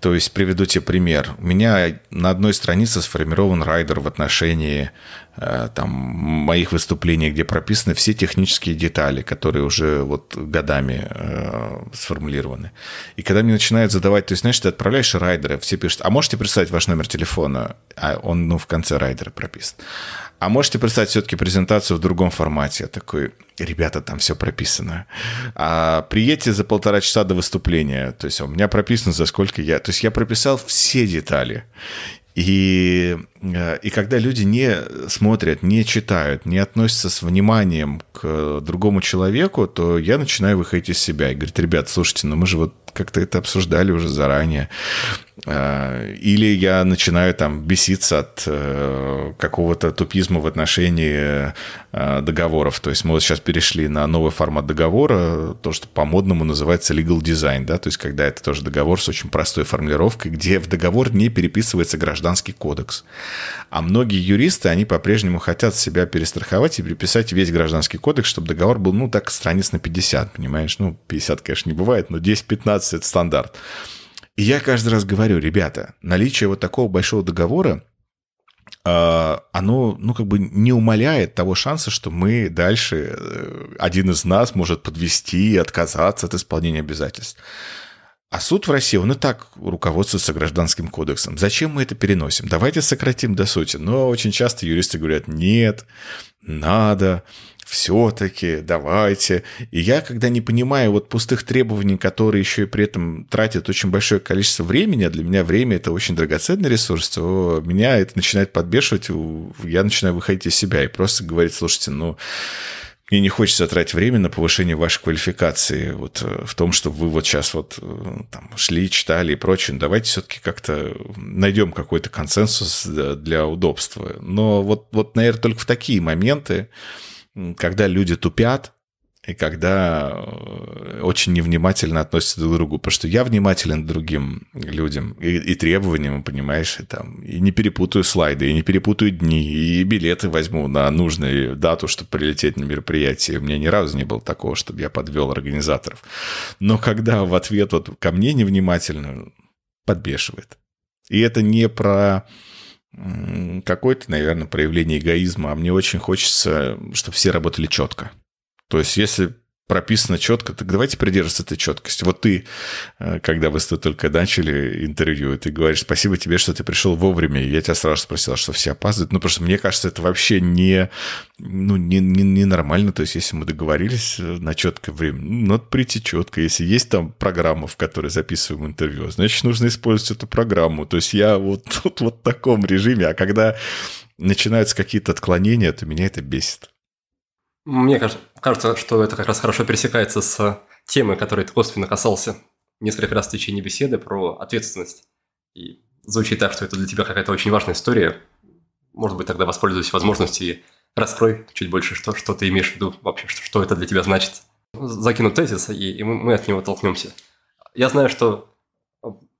То есть, приведу тебе пример. У меня на одной странице сформирован райдер в отношении там, моих выступлений, где прописаны все технические детали, которые уже вот годами э, сформулированы. И когда мне начинают задавать, то есть, знаешь, ты отправляешь райдеры, все пишут, а можете представить ваш номер телефона? А он, ну, в конце райдера прописан. А можете представить все-таки презентацию в другом формате? Я такой, ребята, там все прописано. А приедьте за полтора часа до выступления. То есть у меня прописано, за сколько я... То есть я прописал все детали. И, э, и когда люди не смотрят, не читают, не относятся с вниманием к другому человеку, то я начинаю выходить из себя и говорить, ребят, слушайте, ну мы же вот как-то это обсуждали уже заранее. Э, или я начинаю там беситься от э, какого-то тупизма в отношении э, договоров. То есть мы вот сейчас перешли на новый формат договора, то, что по-модному называется legal design, да, то есть когда это тоже договор с очень простой формулировкой, где в договор не переписывается гражданский кодекс. А многие юристы, они по-прежнему хотят себя перестраховать и переписать весь гражданский кодекс, чтобы договор был, ну, так, страниц на 50, понимаешь? Ну, 50, конечно, не бывает, но 10-15 это стандарт. И я каждый раз говорю, ребята, наличие вот такого большого договора, а, оно, ну, как бы не умаляет того шанса, что мы дальше, э, один из нас может подвести и отказаться от исполнения обязательств. А суд в России, он и так руководствуется гражданским кодексом. Зачем мы это переносим? Давайте сократим до сути. Но очень часто юристы говорят, нет, надо, все-таки давайте. И я, когда не понимаю вот пустых требований, которые еще и при этом тратят очень большое количество времени, а для меня время это очень драгоценный ресурс, то меня это начинает подбешивать, я начинаю выходить из себя и просто говорить, слушайте, ну, мне не хочется тратить время на повышение вашей квалификации вот э, в том, что вы вот сейчас вот э, там, шли, читали и прочее. Давайте все-таки как-то найдем какой-то консенсус для удобства. Но вот, вот, наверное, только в такие моменты, когда люди тупят, и когда э, очень невнимательно относятся друг к другу. Потому что я внимателен к другим людям и, и требованиям, понимаешь, и, там, и не перепутаю слайды, и не перепутаю дни, и билеты возьму на нужную дату, чтобы прилететь на мероприятие. У меня ни разу не было такого, чтобы я подвел организаторов. Но когда в ответ вот ко мне невнимательно, подбешивает. И это не про какое-то, наверное, проявление эгоизма, а мне очень хочется, чтобы все работали четко. То есть, если прописано четко, так давайте придерживаться этой четкости. Вот ты, э, когда вы только начали интервью, ты говоришь, спасибо тебе, что ты пришел вовремя. И я тебя сразу спросил, что все опаздывают. Ну, просто мне кажется, это вообще не, ну, не, не, не нормально. То есть, если мы договорились э, на четкое время, ну, надо прийти четко. Если есть там программа, в которой записываем интервью, значит, нужно использовать эту программу. То есть, я вот тут вот в таком режиме. А когда начинаются какие-то отклонения, то меня это бесит. Мне кажется, что это как раз хорошо пересекается с темой, которой ты косвенно касался несколько раз в течение беседы про ответственность. И звучит так, что это для тебя какая-то очень важная история. Может быть, тогда воспользуюсь возможностью и раскрой чуть больше, что, что ты имеешь в виду вообще, что, что это для тебя значит. Закину тезис, и, и мы, мы от него толкнемся. Я знаю, что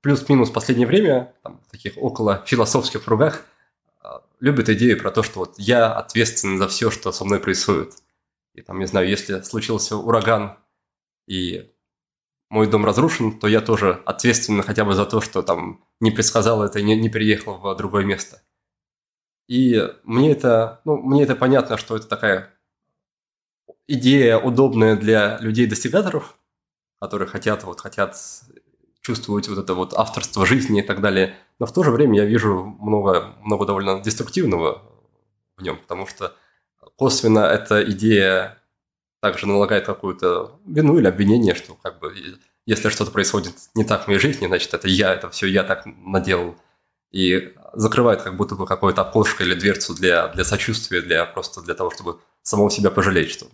плюс-минус последнее время, там, в таких около философских кругах, а, любят идею про то, что вот я ответственен за все, что со мной происходит – и там, не знаю, если случился ураган, и мой дом разрушен, то я тоже ответственен хотя бы за то, что там не предсказал это и не, не переехал в другое место. И мне это, ну, мне это понятно, что это такая идея удобная для людей-достигаторов, которые хотят, вот, хотят чувствовать вот это вот авторство жизни и так далее. Но в то же время я вижу много, много довольно деструктивного в нем, потому что косвенно эта идея также налагает какую-то вину или обвинение, что как бы если что-то происходит не так в моей жизни, значит, это я, это все я так наделал. И закрывает как будто бы какое-то окошко или дверцу для, для сочувствия, для просто для того, чтобы самого себя пожалеть, что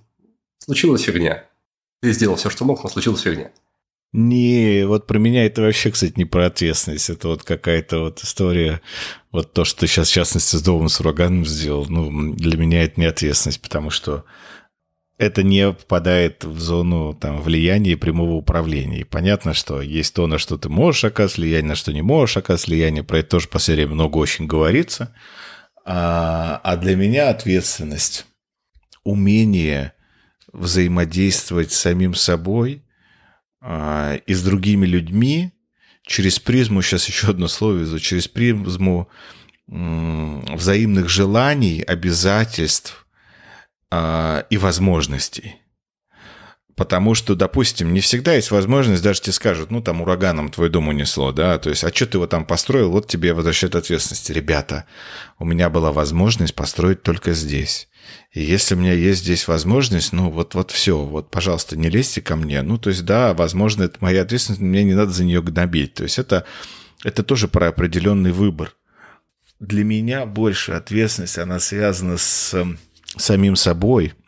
случилась фигня. Ты сделал все, что мог, но случилась фигня. Не, вот про меня это вообще, кстати, не про ответственность. Это вот какая-то вот история, вот то, что ты сейчас, в частности, с Домом с ураганом сделал, ну, для меня это не ответственность, потому что это не попадает в зону там, влияния прямого управления. И понятно, что есть то, на что ты можешь оказывать влияние, на что не можешь оказывать влияние. Про это тоже по время много очень говорится. А, а для меня ответственность, умение взаимодействовать с самим собой и с другими людьми через призму, сейчас еще одно слово везу, через призму взаимных желаний, обязательств а, и возможностей. Потому что, допустим, не всегда есть возможность, даже тебе скажут, ну, там ураганом твой дом унесло, да, то есть, а что ты его там построил, вот тебе возвращают ответственность. Ребята, у меня была возможность построить только здесь. И если у меня есть здесь возможность, ну, вот, вот все, вот, пожалуйста, не лезьте ко мне. Ну, то есть, да, возможно, это моя ответственность, мне не надо за нее гнобить. То есть, это, это тоже про определенный выбор. Для меня больше ответственность, она связана с самим собой –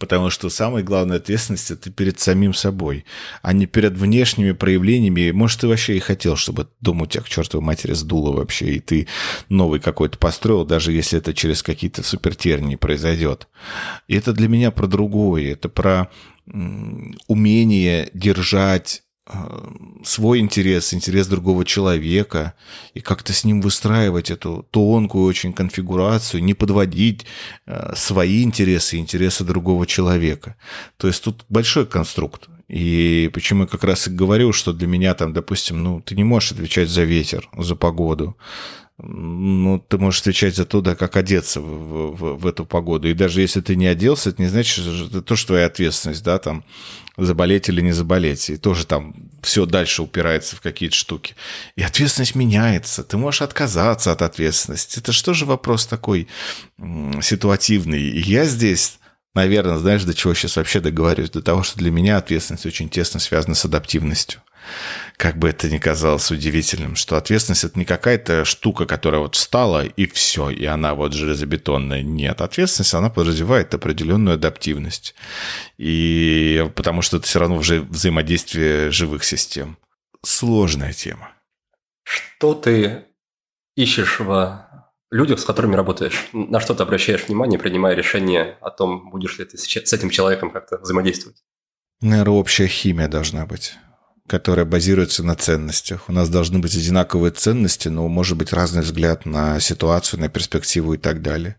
Потому что самая главная ответственность это перед самим собой, а не перед внешними проявлениями. Может, ты вообще и хотел, чтобы дом у тебя к чертовой матери сдуло вообще, и ты новый какой-то построил, даже если это через какие-то супертернии произойдет. И это для меня про другое. Это про умение держать свой интерес, интерес другого человека, и как-то с ним выстраивать эту тонкую очень конфигурацию, не подводить э, свои интересы интересы другого человека. То есть тут большой конструкт. И почему я как раз и говорю, что для меня там, допустим, ну, ты не можешь отвечать за ветер, за погоду, ну, ты можешь отвечать за то, да, как одеться в, в, в эту погоду. И даже если ты не оделся, это не значит, что это тоже твоя ответственность, да, там, заболеть или не заболеть. И тоже там все дальше упирается в какие-то штуки. И ответственность меняется. Ты можешь отказаться от ответственности. Это что же вопрос такой ситуативный? И я здесь наверное, знаешь, до чего сейчас вообще договорюсь? До того, что для меня ответственность очень тесно связана с адаптивностью как бы это ни казалось удивительным, что ответственность это не какая-то штука, которая вот встала и все, и она вот железобетонная. Нет, ответственность, она подразумевает определенную адаптивность. И потому что это все равно уже взаимодействие живых систем. Сложная тема. Что ты ищешь в людях, с которыми работаешь? На что ты обращаешь внимание, принимая решение о том, будешь ли ты с этим человеком как-то взаимодействовать? Наверное, общая химия должна быть которая базируется на ценностях. У нас должны быть одинаковые ценности, но может быть разный взгляд на ситуацию, на перспективу и так далее.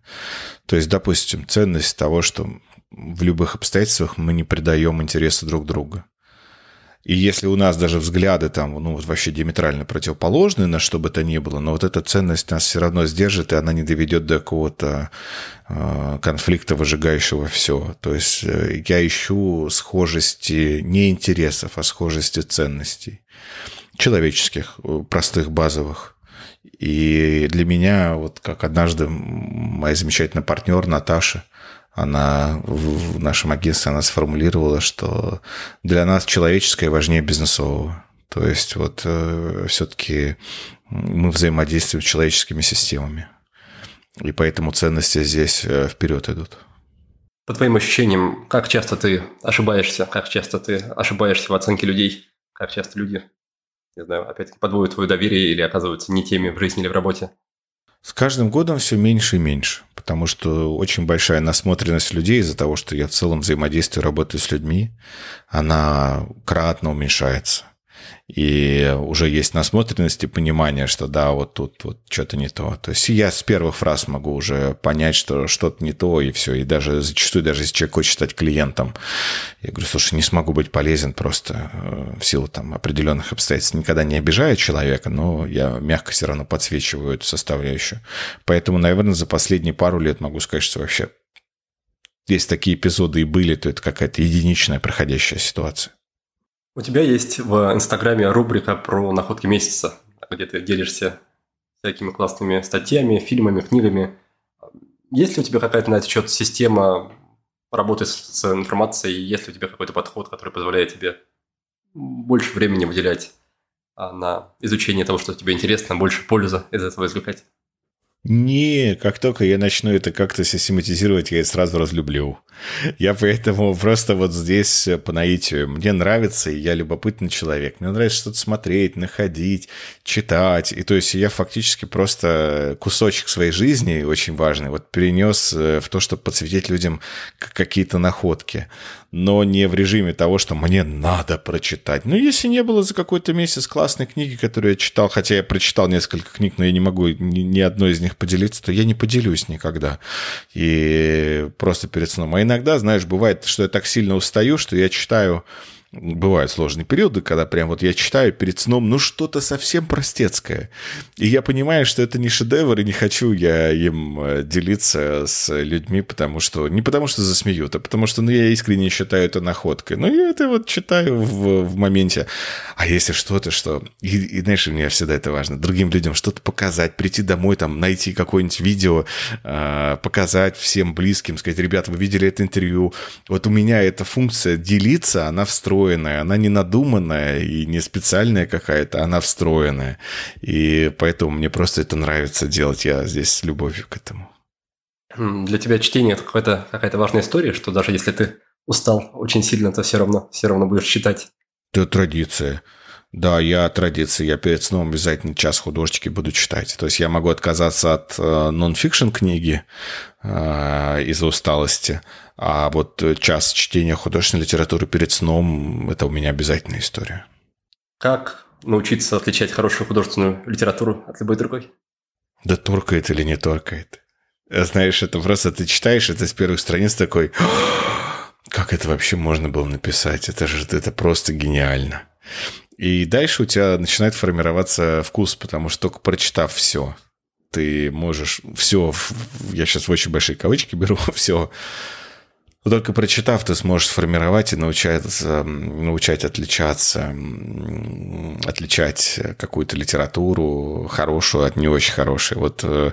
То есть, допустим, ценность того, что в любых обстоятельствах мы не предаем интересы друг друга. И если у нас даже взгляды там, ну, вообще диаметрально противоположные на что бы то ни было, но вот эта ценность нас все равно сдержит, и она не доведет до какого-то э, конфликта, выжигающего все. То есть э, я ищу схожести не интересов, а схожести ценностей. Человеческих, э, простых, базовых. И для меня, вот как однажды моя замечательная партнер Наташа, она в нашем агентстве она сформулировала, что для нас человеческое важнее бизнесового. То есть вот э, все-таки мы взаимодействуем с человеческими системами. И поэтому ценности здесь э, вперед идут. По твоим ощущениям, как часто ты ошибаешься, как часто ты ошибаешься в оценке людей, как часто люди, не знаю, опять-таки подводят твое доверие или оказываются не теми в жизни или в работе? С каждым годом все меньше и меньше, потому что очень большая насмотренность людей из-за того, что я в целом взаимодействую, работаю с людьми, она кратно уменьшается. И уже есть насмотренность и понимание, что да, вот тут вот что-то не то. То есть я с первых фраз могу уже понять, что что-то не то, и все. И даже зачастую, даже если человек хочет стать клиентом, я говорю, слушай, не смогу быть полезен просто э, в силу там определенных обстоятельств. Никогда не обижаю человека, но я мягко все равно подсвечиваю эту составляющую. Поэтому, наверное, за последние пару лет могу сказать, что вообще если такие эпизоды и были, то это какая-то единичная проходящая ситуация. У тебя есть в Инстаграме рубрика про находки месяца, где ты делишься всякими классными статьями, фильмами, книгами. Есть ли у тебя какая-то на этот счет система работы с, информацией? Есть ли у тебя какой-то подход, который позволяет тебе больше времени выделять а, на изучение того, что тебе интересно, больше пользы из этого извлекать? Не, как только я начну это как-то систематизировать, я это сразу разлюблю. Я поэтому просто вот здесь по наитию. Мне нравится, и я любопытный человек. Мне нравится что-то смотреть, находить, читать. И то есть я фактически просто кусочек своей жизни, очень важный, вот перенес э, в то, чтобы подсветить людям какие-то находки но не в режиме того, что мне надо прочитать. Ну, если не было за какой-то месяц классной книги, которую я читал, хотя я прочитал несколько книг, но я не могу ни, ни одной из них поделиться, то я не поделюсь никогда. И просто перед сном. А иногда, знаешь, бывает, что я так сильно устаю, что я читаю бывают сложные периоды, когда прям вот я читаю перед сном, ну, что-то совсем простецкое. И я понимаю, что это не шедевр, и не хочу я им э, делиться с людьми, потому что... Не потому что засмеют, а потому что, ну, я искренне считаю это находкой. Ну, я это вот читаю в, в моменте. А если что-то, что... И, и, знаешь, мне всегда это важно. Другим людям что-то показать, прийти домой, там, найти какое-нибудь видео, э, показать всем близким, сказать, ребята, вы видели это интервью. Вот у меня эта функция делиться, она встроена встроенная, она не надуманная и не специальная какая-то, она встроенная. И поэтому мне просто это нравится делать, я здесь с любовью к этому. Для тебя чтение – это какая-то какая важная история, что даже если ты устал очень сильно, то все равно, все равно будешь читать? Это традиция. Да, я традиция. Я перед сном обязательно час художечки буду читать. То есть я могу отказаться от э, нон-фикшн книги э, из-за усталости, а вот час чтения художественной литературы перед сном – это у меня обязательная история. Как научиться отличать хорошую художественную литературу от любой другой? Да торкает или не торкает. Знаешь, это просто ты читаешь это с первых страниц такой, как это вообще можно было написать? Это же это просто гениально. И дальше у тебя начинает формироваться вкус, потому что только прочитав все, ты можешь все, я сейчас в очень большие кавычки беру, все но только прочитав, ты сможешь сформировать и научаться, научать отличаться, отличать какую-то литературу хорошую от не очень хорошей. Вот э,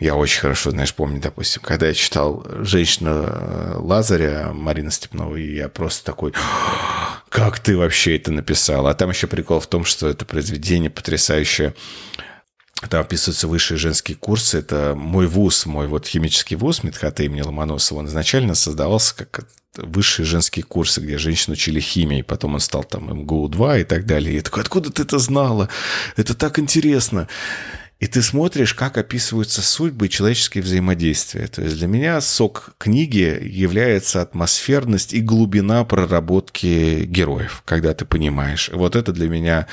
я очень хорошо, знаешь, помню, допустим, когда я читал «Женщина Лазаря» Марина Степнова, и я просто такой, как ты вообще это написал? А там еще прикол в том, что это произведение потрясающее там описываются высшие женские курсы. Это мой вуз, мой вот химический вуз Медхата имени Ломоносова. Он изначально создавался как высшие женские курсы, где женщин учили химии. Потом он стал там МГУ-2 и так далее. И я такой, откуда ты это знала? Это так интересно. И ты смотришь, как описываются судьбы и человеческие взаимодействия. То есть для меня сок книги является атмосферность и глубина проработки героев, когда ты понимаешь. Вот это для меня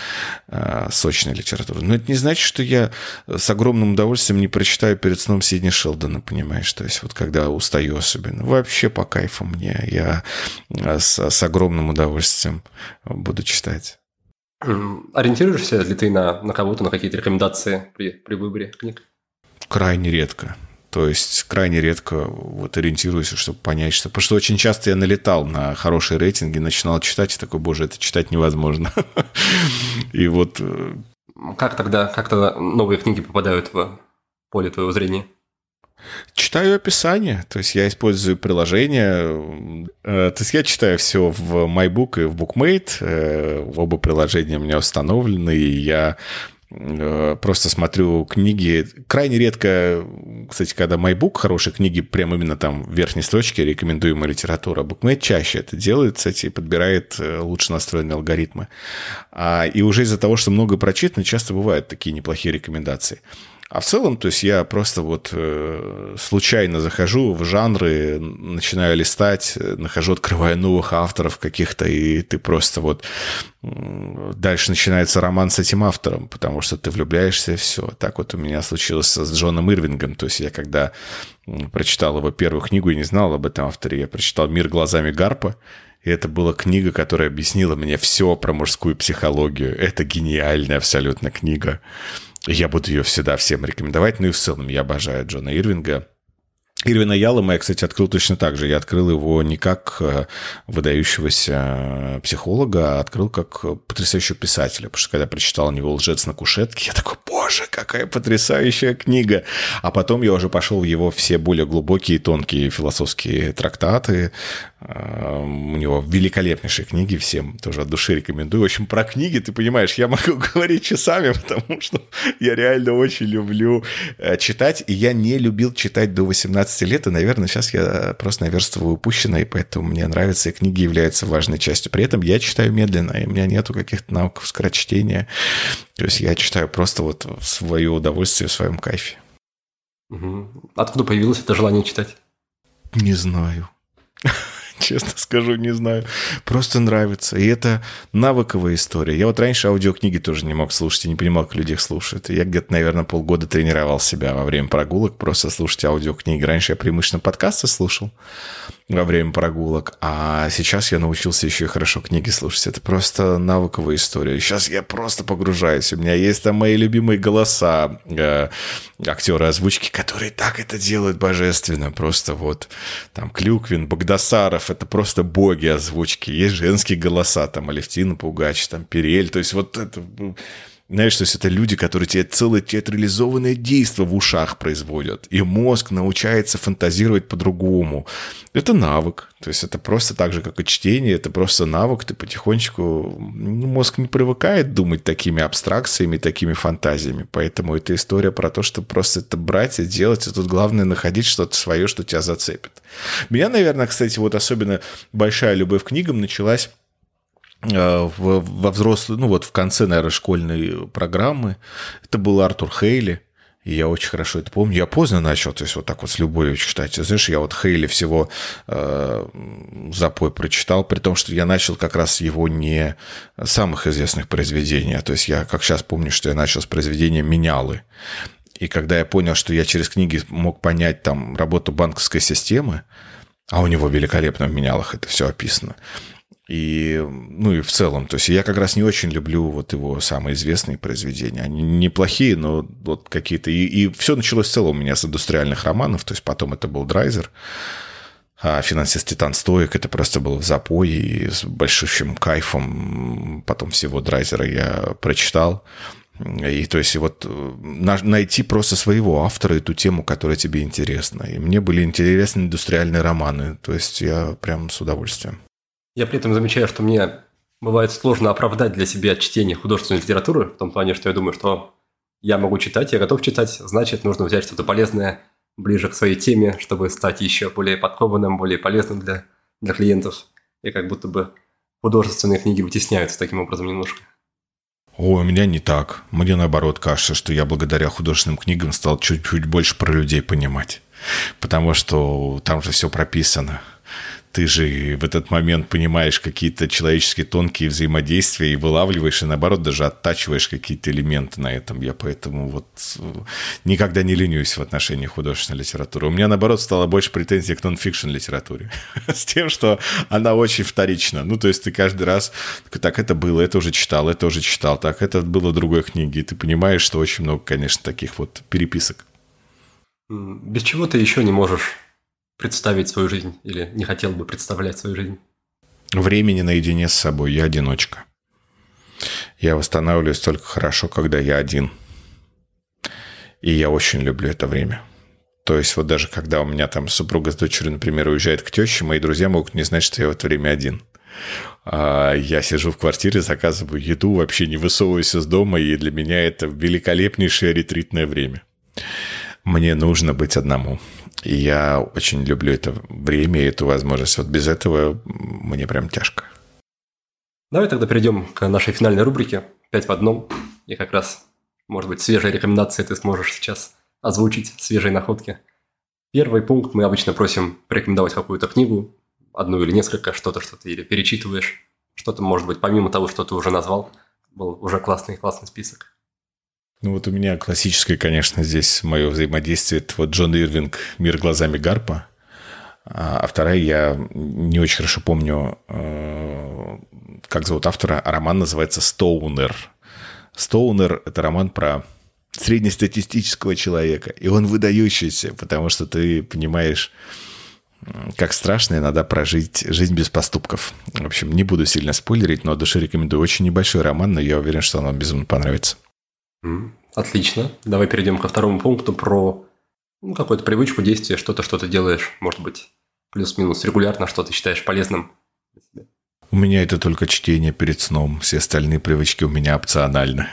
э, сочная литература. Но это не значит, что я с огромным удовольствием не прочитаю перед сном Сидни Шелдона, понимаешь? То есть вот когда устаю особенно. Вообще по кайфу мне. Я э, с, с огромным удовольствием буду читать. Ориентируешься ли ты на, на кого-то, на какие-то рекомендации при, при выборе книг? Крайне редко. То есть крайне редко вот ориентируюсь, чтобы понять, что... Потому что очень часто я налетал на хорошие рейтинги, начинал читать, и такой, боже, это читать невозможно. И вот... Э, как тогда, как тогда новые книги попадают в поле твоего зрения? Читаю описание, то есть я использую приложение, э, то есть я читаю все в MyBook и в BookMate, э, оба приложения у меня установлены, и я э, просто смотрю книги. Крайне редко, кстати, когда MyBook, хорошие книги, прям именно там в верхней строчке рекомендуемая литература. BookMate чаще это делает, кстати, и подбирает лучше настроенные алгоритмы. А, и уже из-за того, что много прочитано, часто бывают такие неплохие рекомендации. А в целом, то есть я просто вот э, случайно захожу в жанры, начинаю листать, нахожу, открываю новых авторов каких-то, и ты просто вот дальше начинается роман с этим автором, потому что ты влюбляешься, и все. Так вот у меня случилось с Джоном Ирвингом. То есть я когда прочитал его первую книгу и не знал об этом авторе, я прочитал «Мир глазами Гарпа», и это была книга, которая объяснила мне все про мужскую психологию. Это гениальная абсолютно книга. Я буду ее всегда всем рекомендовать. Ну и в целом я обожаю Джона Ирвинга. Ирвина Ялома я, кстати, открыл точно так же. Я открыл его не как э, выдающегося э, психолога, а открыл как потрясающего писателя. Потому что когда прочитал у него «Лжец на кушетке», я такой, боже, какая потрясающая книга. А потом я уже пошел в его все более глубокие и тонкие философские трактаты. Э, у него великолепнейшие книги, всем тоже от души рекомендую. В общем, про книги, ты понимаешь, я могу говорить часами, потому что я реально очень люблю читать. И я не любил читать до 18 15 лет, и, наверное, сейчас я просто наверстываю упущенное, и поэтому мне нравится, и книги являются важной частью. При этом я читаю медленно, и у меня нету каких-то навыков скорочтения. То есть я читаю просто вот в свое удовольствие, в своем кайфе. Откуда появилось это желание читать? Не знаю. честно скажу, не знаю. Просто нравится. И это навыковая история. Я вот раньше аудиокниги тоже не мог слушать и не понимал, как люди их слушают. я где-то, наверное, полгода тренировал себя во время прогулок просто слушать аудиокниги. Раньше я преимущественно подкасты слушал во время прогулок, а сейчас я научился еще и хорошо книги слушать. Это просто навыковая история. Сейчас я просто погружаюсь. У меня есть там мои любимые голоса, э, актеры озвучки, которые так это делают божественно. Просто вот там Клюквин, Богдасаров, это просто боги озвучки. Есть женские голоса, там Алевтина Пугач, там Перель. То есть вот это знаешь, то есть это люди, которые тебе целое театрализованное действие в ушах производят, и мозг научается фантазировать по-другому. Это навык, то есть это просто так же, как и чтение, это просто навык, ты потихонечку, ну, мозг не привыкает думать такими абстракциями, такими фантазиями, поэтому это история про то, что просто это брать и делать, и тут главное находить что-то свое, что тебя зацепит. Меня, наверное, кстати, вот особенно большая любовь к книгам началась Э, во взрослой, ну вот в конце, наверное, школьной программы. Это был Артур Хейли. И я очень хорошо это помню. Я поздно начал, то есть вот так вот с любовью читать. Знаешь, я вот Хейли всего э, запой прочитал, при том, что я начал как раз его не самых известных произведений. То есть я, как сейчас помню, что я начал с произведения «Менялы». И когда я понял, что я через книги мог понять там работу банковской системы, а у него великолепно в «Менялах» это все описано, и, ну и в целом, то есть я как раз не очень люблю вот его самые известные произведения. Они неплохие, но вот какие-то... И, и все началось в целом у меня с индустриальных романов, то есть потом это был Драйзер, а финансист Титан Стоик, это просто было в запое, и с большим кайфом потом всего Драйзера я прочитал. И то есть вот найти просто своего автора, эту тему, которая тебе интересна. И мне были интересны индустриальные романы. То есть я прям с удовольствием. Я при этом замечаю, что мне бывает сложно оправдать для себя чтение художественной литературы, в том плане, что я думаю, что я могу читать, я готов читать, значит, нужно взять что-то полезное ближе к своей теме, чтобы стать еще более подкованным, более полезным для, для клиентов. И как будто бы художественные книги вытесняются таким образом немножко. О, у меня не так. Мне наоборот кажется, что я благодаря художественным книгам стал чуть-чуть больше про людей понимать. Потому что там же все прописано ты же в этот момент понимаешь какие-то человеческие тонкие взаимодействия и вылавливаешь, и наоборот даже оттачиваешь какие-то элементы на этом. Я поэтому вот э, никогда не ленюсь в отношении художественной литературы. У меня, наоборот, стало больше претензий к нон-фикшн литературе. С тем, что она очень вторична. Ну, то есть ты каждый раз, так, это было, это уже читал, это уже читал, так, это было в другой книге. И ты понимаешь, что очень много, конечно, таких вот переписок. Без чего ты еще не можешь представить свою жизнь или не хотел бы представлять свою жизнь? Времени наедине с собой. Я одиночка. Я восстанавливаюсь только хорошо, когда я один. И я очень люблю это время. То есть вот даже когда у меня там супруга с дочерью, например, уезжает к теще, мои друзья могут не знать, что я в это время один. А я сижу в квартире, заказываю еду, вообще не высовываюсь из дома, и для меня это великолепнейшее ретритное время. Мне нужно быть одному. И я очень люблю это время и эту возможность. Вот без этого мне прям тяжко. Давай тогда перейдем к нашей финальной рубрике «Пять в одном». И как раз может быть, свежие рекомендации ты сможешь сейчас озвучить, свежие находки. Первый пункт мы обычно просим порекомендовать какую-то книгу, одну или несколько, что-то, что ты или перечитываешь, что-то, может быть, помимо того, что ты уже назвал, был уже классный, классный список. Ну вот у меня классическое, конечно, здесь мое взаимодействие. Это вот Джон Ирвинг «Мир глазами Гарпа». А, а вторая, я не очень хорошо помню, э, как зовут автора. А роман называется «Стоунер». «Стоунер» — это роман про среднестатистического человека. И он выдающийся, потому что ты понимаешь, как страшно иногда прожить жизнь без поступков. В общем, не буду сильно спойлерить, но от души рекомендую. Очень небольшой роман, но я уверен, что он вам безумно понравится. Отлично. Давай перейдем ко второму пункту про ну, какую-то привычку, действие, что-то, что ты делаешь, может быть, плюс-минус регулярно, что ты считаешь полезным У меня это только чтение перед сном. Все остальные привычки у меня опциональны.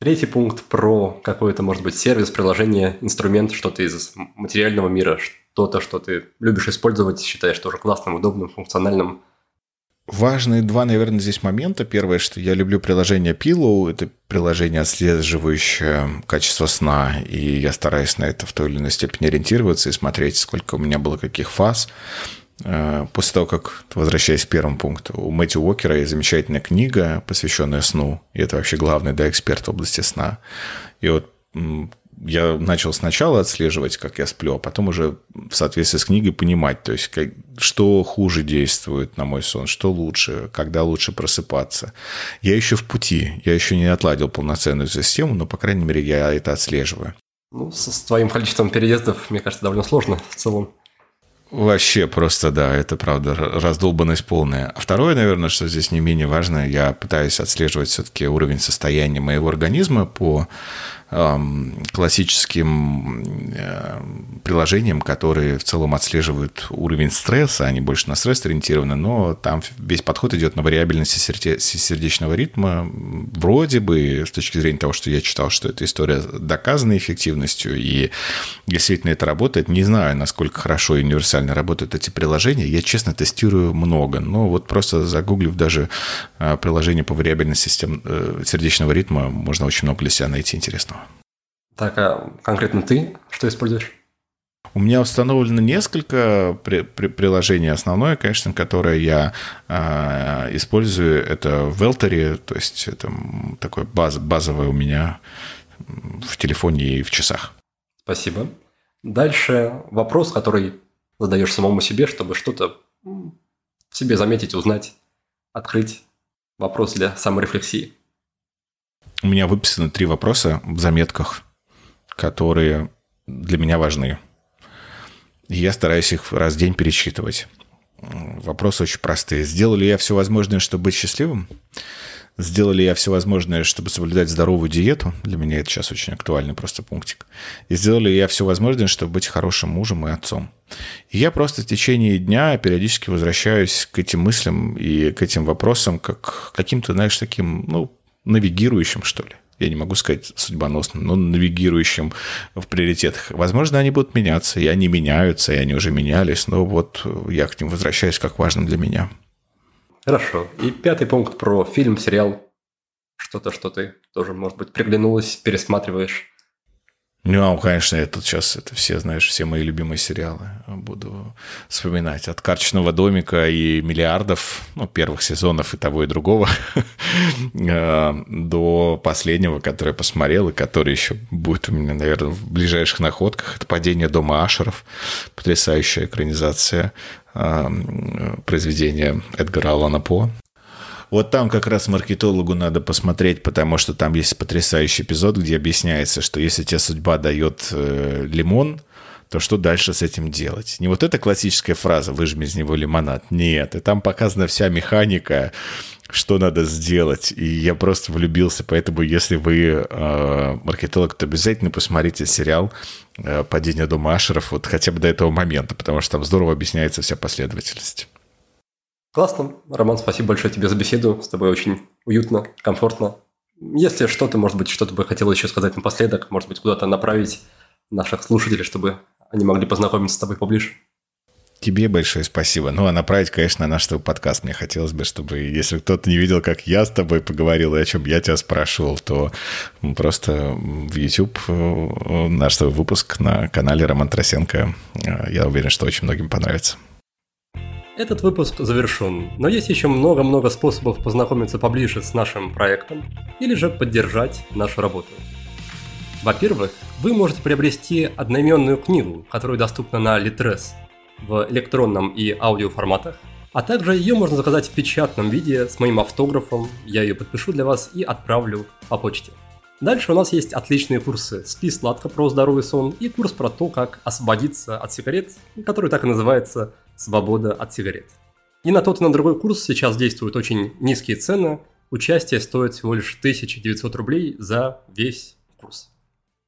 Третий пункт про какой-то, может быть, сервис, приложение, инструмент, что-то из материального мира, что-то, что ты любишь использовать, считаешь тоже классным, удобным, функциональным – Важные два, наверное, здесь момента. Первое, что я люблю приложение Pillow. Это приложение, отслеживающее качество сна. И я стараюсь на это в той или иной степени ориентироваться и смотреть, сколько у меня было каких фаз. Э, после того, как, возвращаясь к первому пункту, у Мэтью Уокера есть замечательная книга, посвященная сну. И это вообще главный да, эксперт в области сна. И вот я начал сначала отслеживать, как я сплю, а потом уже в соответствии с книгой понимать, то есть как, что хуже действует на мой сон, что лучше, когда лучше просыпаться. Я еще в пути, я еще не отладил полноценную систему, но, по крайней мере, я это отслеживаю. Ну, с, с твоим количеством переездов, мне кажется, довольно сложно в целом. Вообще просто, да, это правда, раздолбанность полная. А второе, наверное, что здесь не менее важно, я пытаюсь отслеживать все-таки уровень состояния моего организма по классическим э, приложениям, которые в целом отслеживают уровень стресса, они больше на стресс ориентированы, но там весь подход идет на вариабельности сердечного ритма. Вроде бы, с точки зрения того, что я читал, что эта история доказана эффективностью, и действительно это работает. Не знаю, насколько хорошо и универсально работают эти приложения. Я, честно, тестирую много, но вот просто загуглив даже э, приложение по вариабельности э, сердечного ритма, можно очень много для себя найти интересного. Так, а конкретно ты что используешь? У меня установлено несколько при, при, приложений. Основное, конечно, которое я э, использую, это Велтери, то есть это такое баз, базовое у меня в телефоне и в часах. Спасибо. Дальше вопрос, который задаешь самому себе, чтобы что-то себе заметить, узнать, открыть. Вопрос для саморефлексии. У меня выписаны три вопроса в заметках которые для меня важны. И я стараюсь их раз в день перечитывать. Вопросы очень простые. Сделал ли я все возможное, чтобы быть счастливым? Сделал ли я все возможное, чтобы соблюдать здоровую диету? Для меня это сейчас очень актуальный просто пунктик. И сделал ли я все возможное, чтобы быть хорошим мужем и отцом? И я просто в течение дня периодически возвращаюсь к этим мыслям и к этим вопросам как к каким-то, знаешь, таким, ну, навигирующим, что ли я не могу сказать судьбоносным, но навигирующим в приоритетах. Возможно, они будут меняться, и они меняются, и они уже менялись, но вот я к ним возвращаюсь как важным для меня. Хорошо. И пятый пункт про фильм, сериал. Что-то, что ты тоже, может быть, приглянулось, пересматриваешь. Ну, конечно, я тут сейчас, это все, знаешь, все мои любимые сериалы буду вспоминать. От «Карточного домика» и «Миллиардов», ну, первых сезонов и того, и другого, э, до последнего, который я посмотрел, и который еще будет у меня, наверное, в ближайших находках. Это «Падение дома Ашеров», потрясающая экранизация э, произведения Эдгара Алана По. Вот там как раз маркетологу надо посмотреть, потому что там есть потрясающий эпизод, где объясняется, что если тебе судьба дает э, лимон, то что дальше с этим делать? Не вот эта классическая фраза «выжми из него лимонад». Нет, и там показана вся механика, что надо сделать. И я просто влюбился. Поэтому, если вы э, маркетолог, то обязательно посмотрите сериал э, «Падение дома Ашеров» вот хотя бы до этого момента, потому что там здорово объясняется вся последовательность. Классно. Роман, спасибо большое тебе за беседу. С тобой очень уютно, комфортно. Если что-то, может быть, что-то бы хотел еще сказать напоследок, может быть, куда-то направить наших слушателей, чтобы они могли познакомиться с тобой поближе. Тебе большое спасибо. Ну, а направить, конечно, на наш подкаст. Мне хотелось бы, чтобы, если кто-то не видел, как я с тобой поговорил и о чем я тебя спрашивал, то просто в YouTube э, наш выпуск на канале Роман Тросенко. Э, я уверен, что очень многим понравится. Этот выпуск завершен, но есть еще много-много способов познакомиться поближе с нашим проектом или же поддержать нашу работу. Во-первых, вы можете приобрести одноименную книгу, которая доступна на Litres – в электронном и аудиоформатах, а также ее можно заказать в печатном виде с моим автографом, я ее подпишу для вас и отправлю по почте. Дальше у нас есть отличные курсы «Спи сладко» про здоровый сон и курс про то, как освободиться от сигарет, который так и называется «Свобода от сигарет». И на тот и на другой курс сейчас действуют очень низкие цены, участие стоит всего лишь 1900 рублей за весь курс.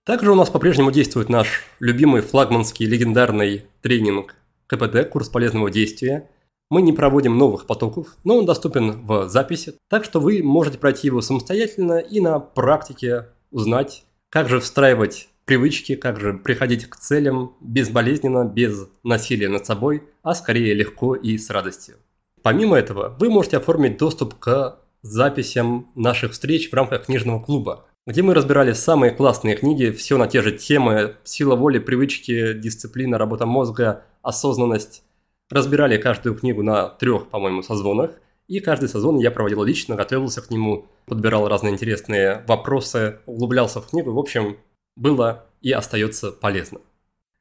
Также у нас по-прежнему действует наш любимый флагманский легендарный тренинг КПД, курс полезного действия. Мы не проводим новых потоков, но он доступен в записи, так что вы можете пройти его самостоятельно и на практике узнать, как же встраивать привычки, как же приходить к целям безболезненно, без насилия над собой, а скорее легко и с радостью. Помимо этого, вы можете оформить доступ к записям наших встреч в рамках книжного клуба, где мы разбирали самые классные книги, все на те же темы, сила воли, привычки, дисциплина, работа мозга, осознанность. Разбирали каждую книгу на трех, по-моему, созвонах. И каждый созвон я проводил лично, готовился к нему, подбирал разные интересные вопросы, углублялся в книгу. В общем, было и остается полезно.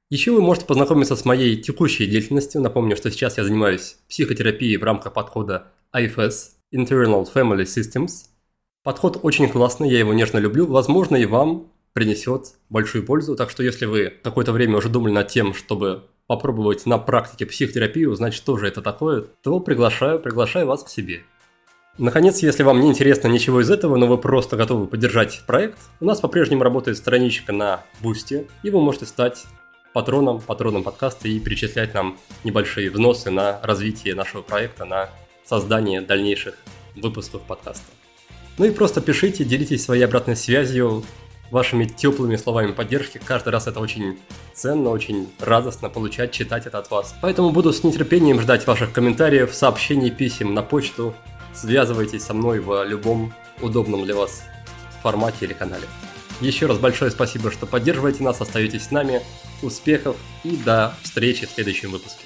Еще вы можете познакомиться с моей текущей деятельностью. Напомню, что сейчас я занимаюсь психотерапией в рамках подхода IFS – Internal Family Systems. Подход очень классный, я его нежно люблю. Возможно, и вам принесет большую пользу. Так что если вы какое-то время уже думали над тем, чтобы попробовать на практике психотерапию, узнать, что же это такое, то приглашаю, приглашаю вас к себе. Наконец, если вам не интересно ничего из этого, но вы просто готовы поддержать проект, у нас по-прежнему работает страничка на Boosty, и вы можете стать патроном, патроном подкаста и перечислять нам небольшие взносы на развитие нашего проекта, на создание дальнейших выпусков подкаста. Ну и просто пишите, делитесь своей обратной связью, вашими теплыми словами поддержки. Каждый раз это очень ценно, очень радостно получать, читать это от вас. Поэтому буду с нетерпением ждать ваших комментариев, сообщений, писем на почту. Связывайтесь со мной в любом удобном для вас формате или канале. Еще раз большое спасибо, что поддерживаете нас, остаетесь с нами. Успехов и до встречи в следующем выпуске.